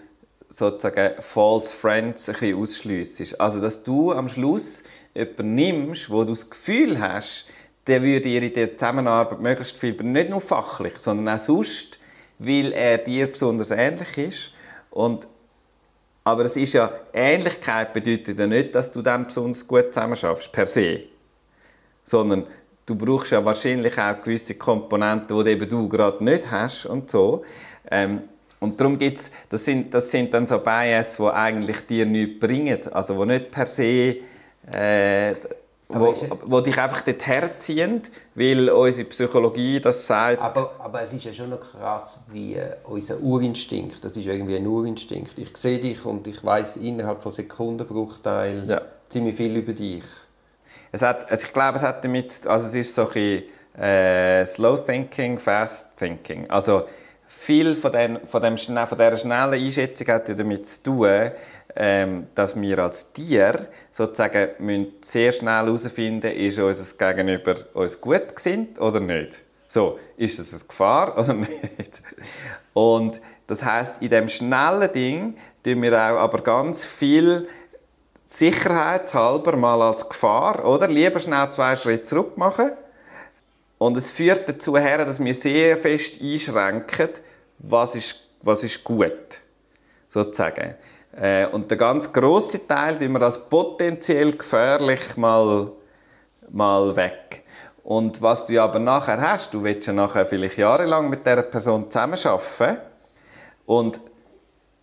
sozusagen false friends ein bisschen ausschliessest. Also, dass du am Schluss jemanden nimmst, wo du das Gefühl hast, der würde dir in der Zusammenarbeit möglichst viel, nicht nur fachlich, sondern auch sonst, weil er dir besonders ähnlich ist. Und, aber es ist ja, Ähnlichkeit bedeutet ja nicht, dass du dann besonders gut zusammenschaffst, per se. Sondern du brauchst ja wahrscheinlich auch gewisse Komponenten, die eben du gerade nicht hast und so. Ähm, und darum gibt's, das sind, das sind dann so Bias, die eigentlich dir nichts bringen. Also, die nicht per se äh, wo, wo dich einfach dort herziehen, weil unsere Psychologie das sagt. Aber, aber es ist ja schon noch krass, wie äh, unser Urinstinkt, das ist irgendwie ein Urinstinkt. Ich sehe dich und ich weiß innerhalb von Sekundenbruchteilen ja. ziemlich viel über dich. Es hat, also ich glaube, es hat damit, also es ist so ein bisschen, äh, Slow Thinking, Fast Thinking. Also viel von, den, von, dem, von dieser schnellen Einschätzung hat ja damit zu tun, ähm, dass wir als Tier sozusagen müssen sehr schnell herausfinden ist unser Gegenüber uns gut gesinnt oder nicht. So, ist das eine Gefahr oder nicht? Und das heißt, in dem schnellen Ding tun wir auch aber ganz viel sicherheitshalber mal als Gefahr, oder? Lieber schnell zwei Schritte zurück machen. Und es führt dazu her, dass wir sehr fest einschränken, was ist, was ist gut, sozusagen. Äh, und der ganz große Teil tun wir als potenziell gefährlich mal, mal weg. Und was du aber nachher hast, du willst ja nachher vielleicht jahrelang mit dieser Person zusammenarbeiten. Und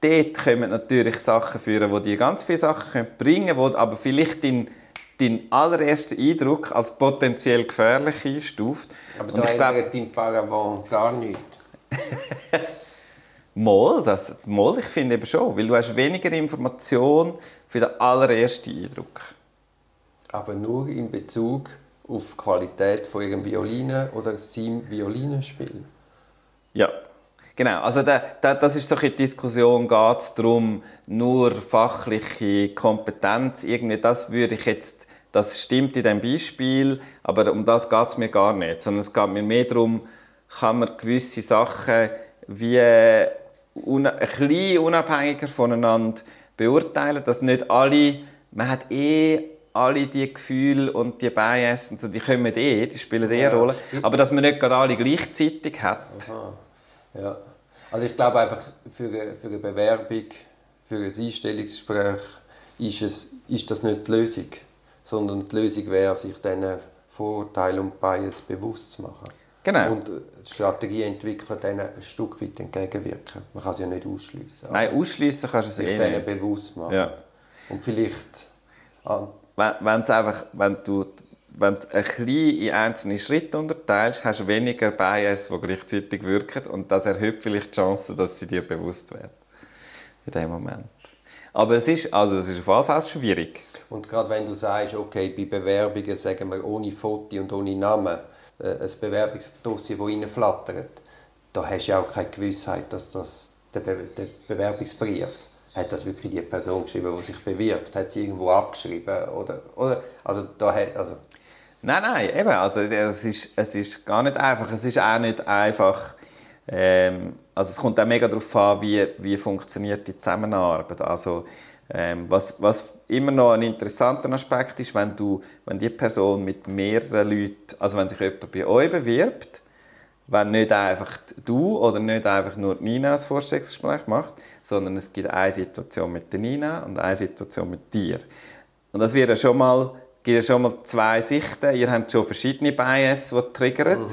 dort kommen natürlich Sachen führen, wo die ganz viele Sachen bringen können, aber vielleicht dein, dein allererster Eindruck als potenziell gefährlich einstuft. Aber da ändert dein Paravent gar nichts. <laughs> Mal, das, mal, ich finde eben schon, weil du hast weniger Information für den allerersten Eindruck. Aber nur in Bezug auf die Qualität von ihrem Violine oder seinem Violinenspiel? Ja, Genau, also da, da, das ist so eine Diskussion, geht es darum, nur fachliche Kompetenz, irgendwie, das würde ich jetzt, das stimmt in dem Beispiel, aber um das geht es mir gar nicht, sondern es geht mir mehr darum, kann man gewisse Sachen wie un ein bisschen unabhängiger voneinander beurteilen, dass nicht alle, man hat eh alle die Gefühle und die Bias und so, die kommen eh, die spielen eh eine Rolle, aber dass man nicht gerade alle gleichzeitig hat. Aha. Ja. Also ich glaube einfach, für eine, für eine Bewerbung, für ein Einstellungsgespräch ist, es, ist das nicht die Lösung, sondern die Lösung wäre, sich diesen Vorteilen und Bias bewusst zu machen. Genau. Und die Strategie entwickeln, denen ein Stück weit entgegenwirken. Man kann sie ja nicht ausschließen. Nein, ausschließen kannst du es sich eh denen nicht. bewusst machen. Ja. Und vielleicht an Wenn, wenn's einfach, wenn du wenn du ein bisschen in einzelne Schritte unterteilst, hast du weniger Bias, die gleichzeitig wirken und das erhöht vielleicht die Chance, dass sie dir bewusst werden. In dem Moment. Aber es ist, also es ist auf jeden Fall schwierig. Und gerade wenn du sagst, okay, bei Bewerbungen, sagen wir, ohne Foto und ohne Namen, ein Bewerbungsdossier, das reinflattert, da hast du ja auch keine Gewissheit, dass das der, Be der Bewerbungsbrief, hat das wirklich die Person geschrieben, die sich bewirbt, hat sie irgendwo abgeschrieben oder, oder also da hat, also Nein, nein, eben, also es ist, es ist gar nicht einfach. Es ist auch nicht einfach, ähm, also es kommt auch mega darauf an, wie, wie funktioniert die Zusammenarbeit. Also ähm, was, was immer noch ein interessanter Aspekt ist, wenn, du, wenn die Person mit mehreren Leuten, also wenn sich jemand bei euch bewirbt, wenn nicht einfach du oder nicht einfach nur Nina das Vorstellungsgespräch macht, sondern es gibt eine Situation mit der Nina und eine Situation mit dir. Und das wird ja schon mal, gibt ja schon mal zwei Sichten. Ihr habt schon verschiedene Bias, die triggern.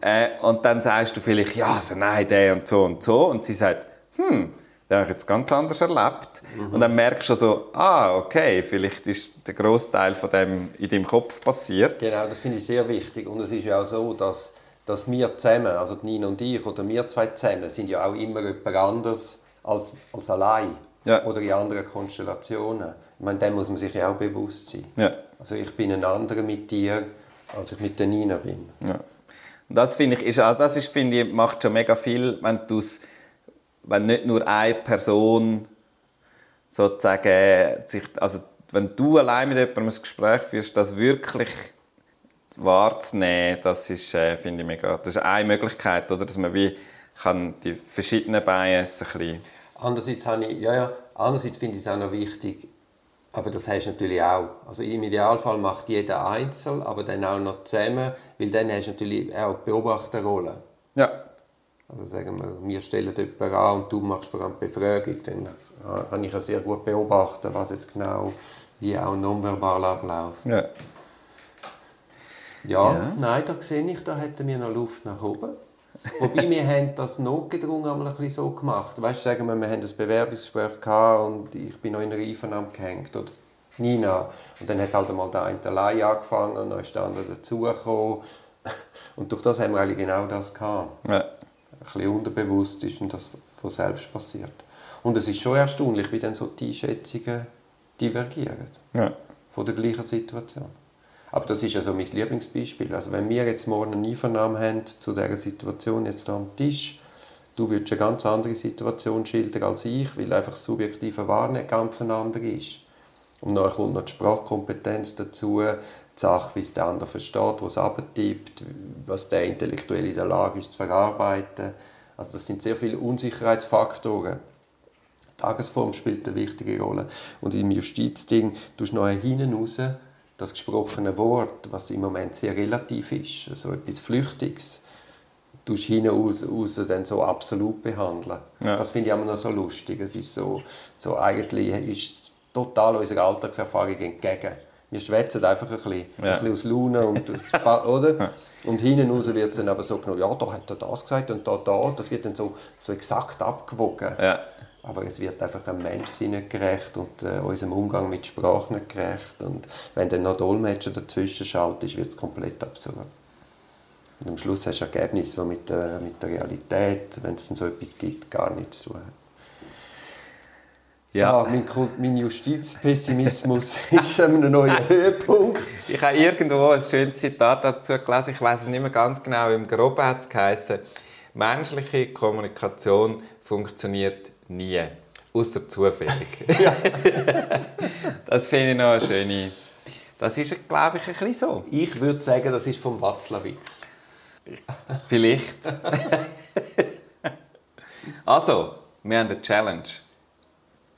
Äh, und dann sagst du vielleicht, ja, also nein, der und so und so. Und sie sagt, hm, den habe ich jetzt ganz anders erlebt. Und dann merkst du so, ah, okay, vielleicht ist der Großteil von dem in deinem Kopf passiert. Genau, das finde ich sehr wichtig. Und es ist ja auch so, dass, dass wir zusammen, also Nina und ich, oder wir zwei zusammen, sind ja auch immer jemand anders als, als allein. Ja. Oder in anderen Konstellationen. Ich meine, dem muss man sich ja auch bewusst sein. Ja. Also ich bin ein anderer mit dir, als ich mit der Nina bin. Ja. Und das finde ich, ist, also das ist, finde ich, macht schon mega viel, wenn du's, wenn nicht nur eine Person sozusagen sich, also wenn du allein mit jemandem ein Gespräch führst, das wirklich wahrzunehmen, das ist, äh, finde ich mega, das ist eine Möglichkeit, oder, dass man wie kann die verschiedenen Bias ein bisschen, Andererseits, habe ich, ja, ja, andererseits finde ich es auch noch wichtig, aber das hast du natürlich auch. Also im Idealfall macht jeder einzeln, aber dann auch noch zusammen, weil dann hast du natürlich auch die Beobachterrolle. ja, Also sagen wir, wir stellen jemanden an und du machst vor allem die Befragung, dann kann ich ja sehr gut beobachten, was jetzt genau, wie auch nonverbal abläuft. ja. Ja, Ja. nein, da sehe ich, da hätten wir noch Luft nach oben. Wobei wir haben das notgedrungen einmal ein bisschen so gemacht. Weißt, sagen wir, wir haben ein Bewerbungsgespräch gehabt und ich bin noch in einer Einvernahme gehängt oder Nina. Und dann hat halt einmal der eine allein angefangen und dann ist der andere dazugekommen. Und durch das haben wir eigentlich genau das gehabt. ja. Ein bisschen unterbewusst ist und das von selbst passiert. Und es ist schon erstaunlich, wie dann so die Einschätzungen divergieren ja. von der gleichen Situation. Aber das ist ja so mein Lieblingsbeispiel. Also wenn wir jetzt morgen eine Einvernahme haben zu dieser Situation jetzt hier am Tisch, du würdest eine ganz andere Situation schildern als ich, weil einfach das subjektive Wahrnehmen ganz eine andere ist. Und dann kommt noch die Sprachkompetenz dazu, Sache, wie es der andere versteht, was es abtippt, was der intellektuell in der Lage ist zu verarbeiten. Also das sind sehr viele Unsicherheitsfaktoren. Die Tagesform spielt eine wichtige Rolle. Und im Justizding tust du noch hinten raus das gesprochene Wort, was im Moment sehr relativ ist, so etwas Flüchtiges, tust hinten raus, raus dann so absolut behandeln. Ja. Das finde ich immer noch so lustig. Es ist so, so eigentlich ist total unserer Alltagserfahrung entgegen. Wir schwätzen einfach ein bisschen, Ja. ein bisschen aus Laune und aus <laughs> oder? Und hinten raus wird es dann aber so genommen, ja, da hat er das gesagt und da, da. Das wird dann so, so exakt abgewogen. ja. Aber es wird einfach einem Menschsein nicht gerecht und äh, unserem Umgang mit Sprache nicht gerecht. Und wenn dann noch Dolmetscher dazwischen schaltet, wird es komplett absurd. Und am Schluss hast du Ergebnisse, die mit der, mit der Realität, wenn es dann so etwas gibt, gar nichts zu tun haben. Ja. So, mein, mein Justizpessimismus <laughs> ist an einem neuen Höhepunkt. Ich habe irgendwo ein schönes Zitat dazu gelesen, ich weiß es nicht mehr ganz genau, im Groben hat es geheißen, menschliche Kommunikation funktioniert nie. Außer zufällig. <laughs> das finde ich noch eine schöne. Das ist, glaube ich, ein bisschen so. Ich würde sagen, das ist vom Watzlawick. Vielleicht. <laughs> also, wir haben eine Challenge.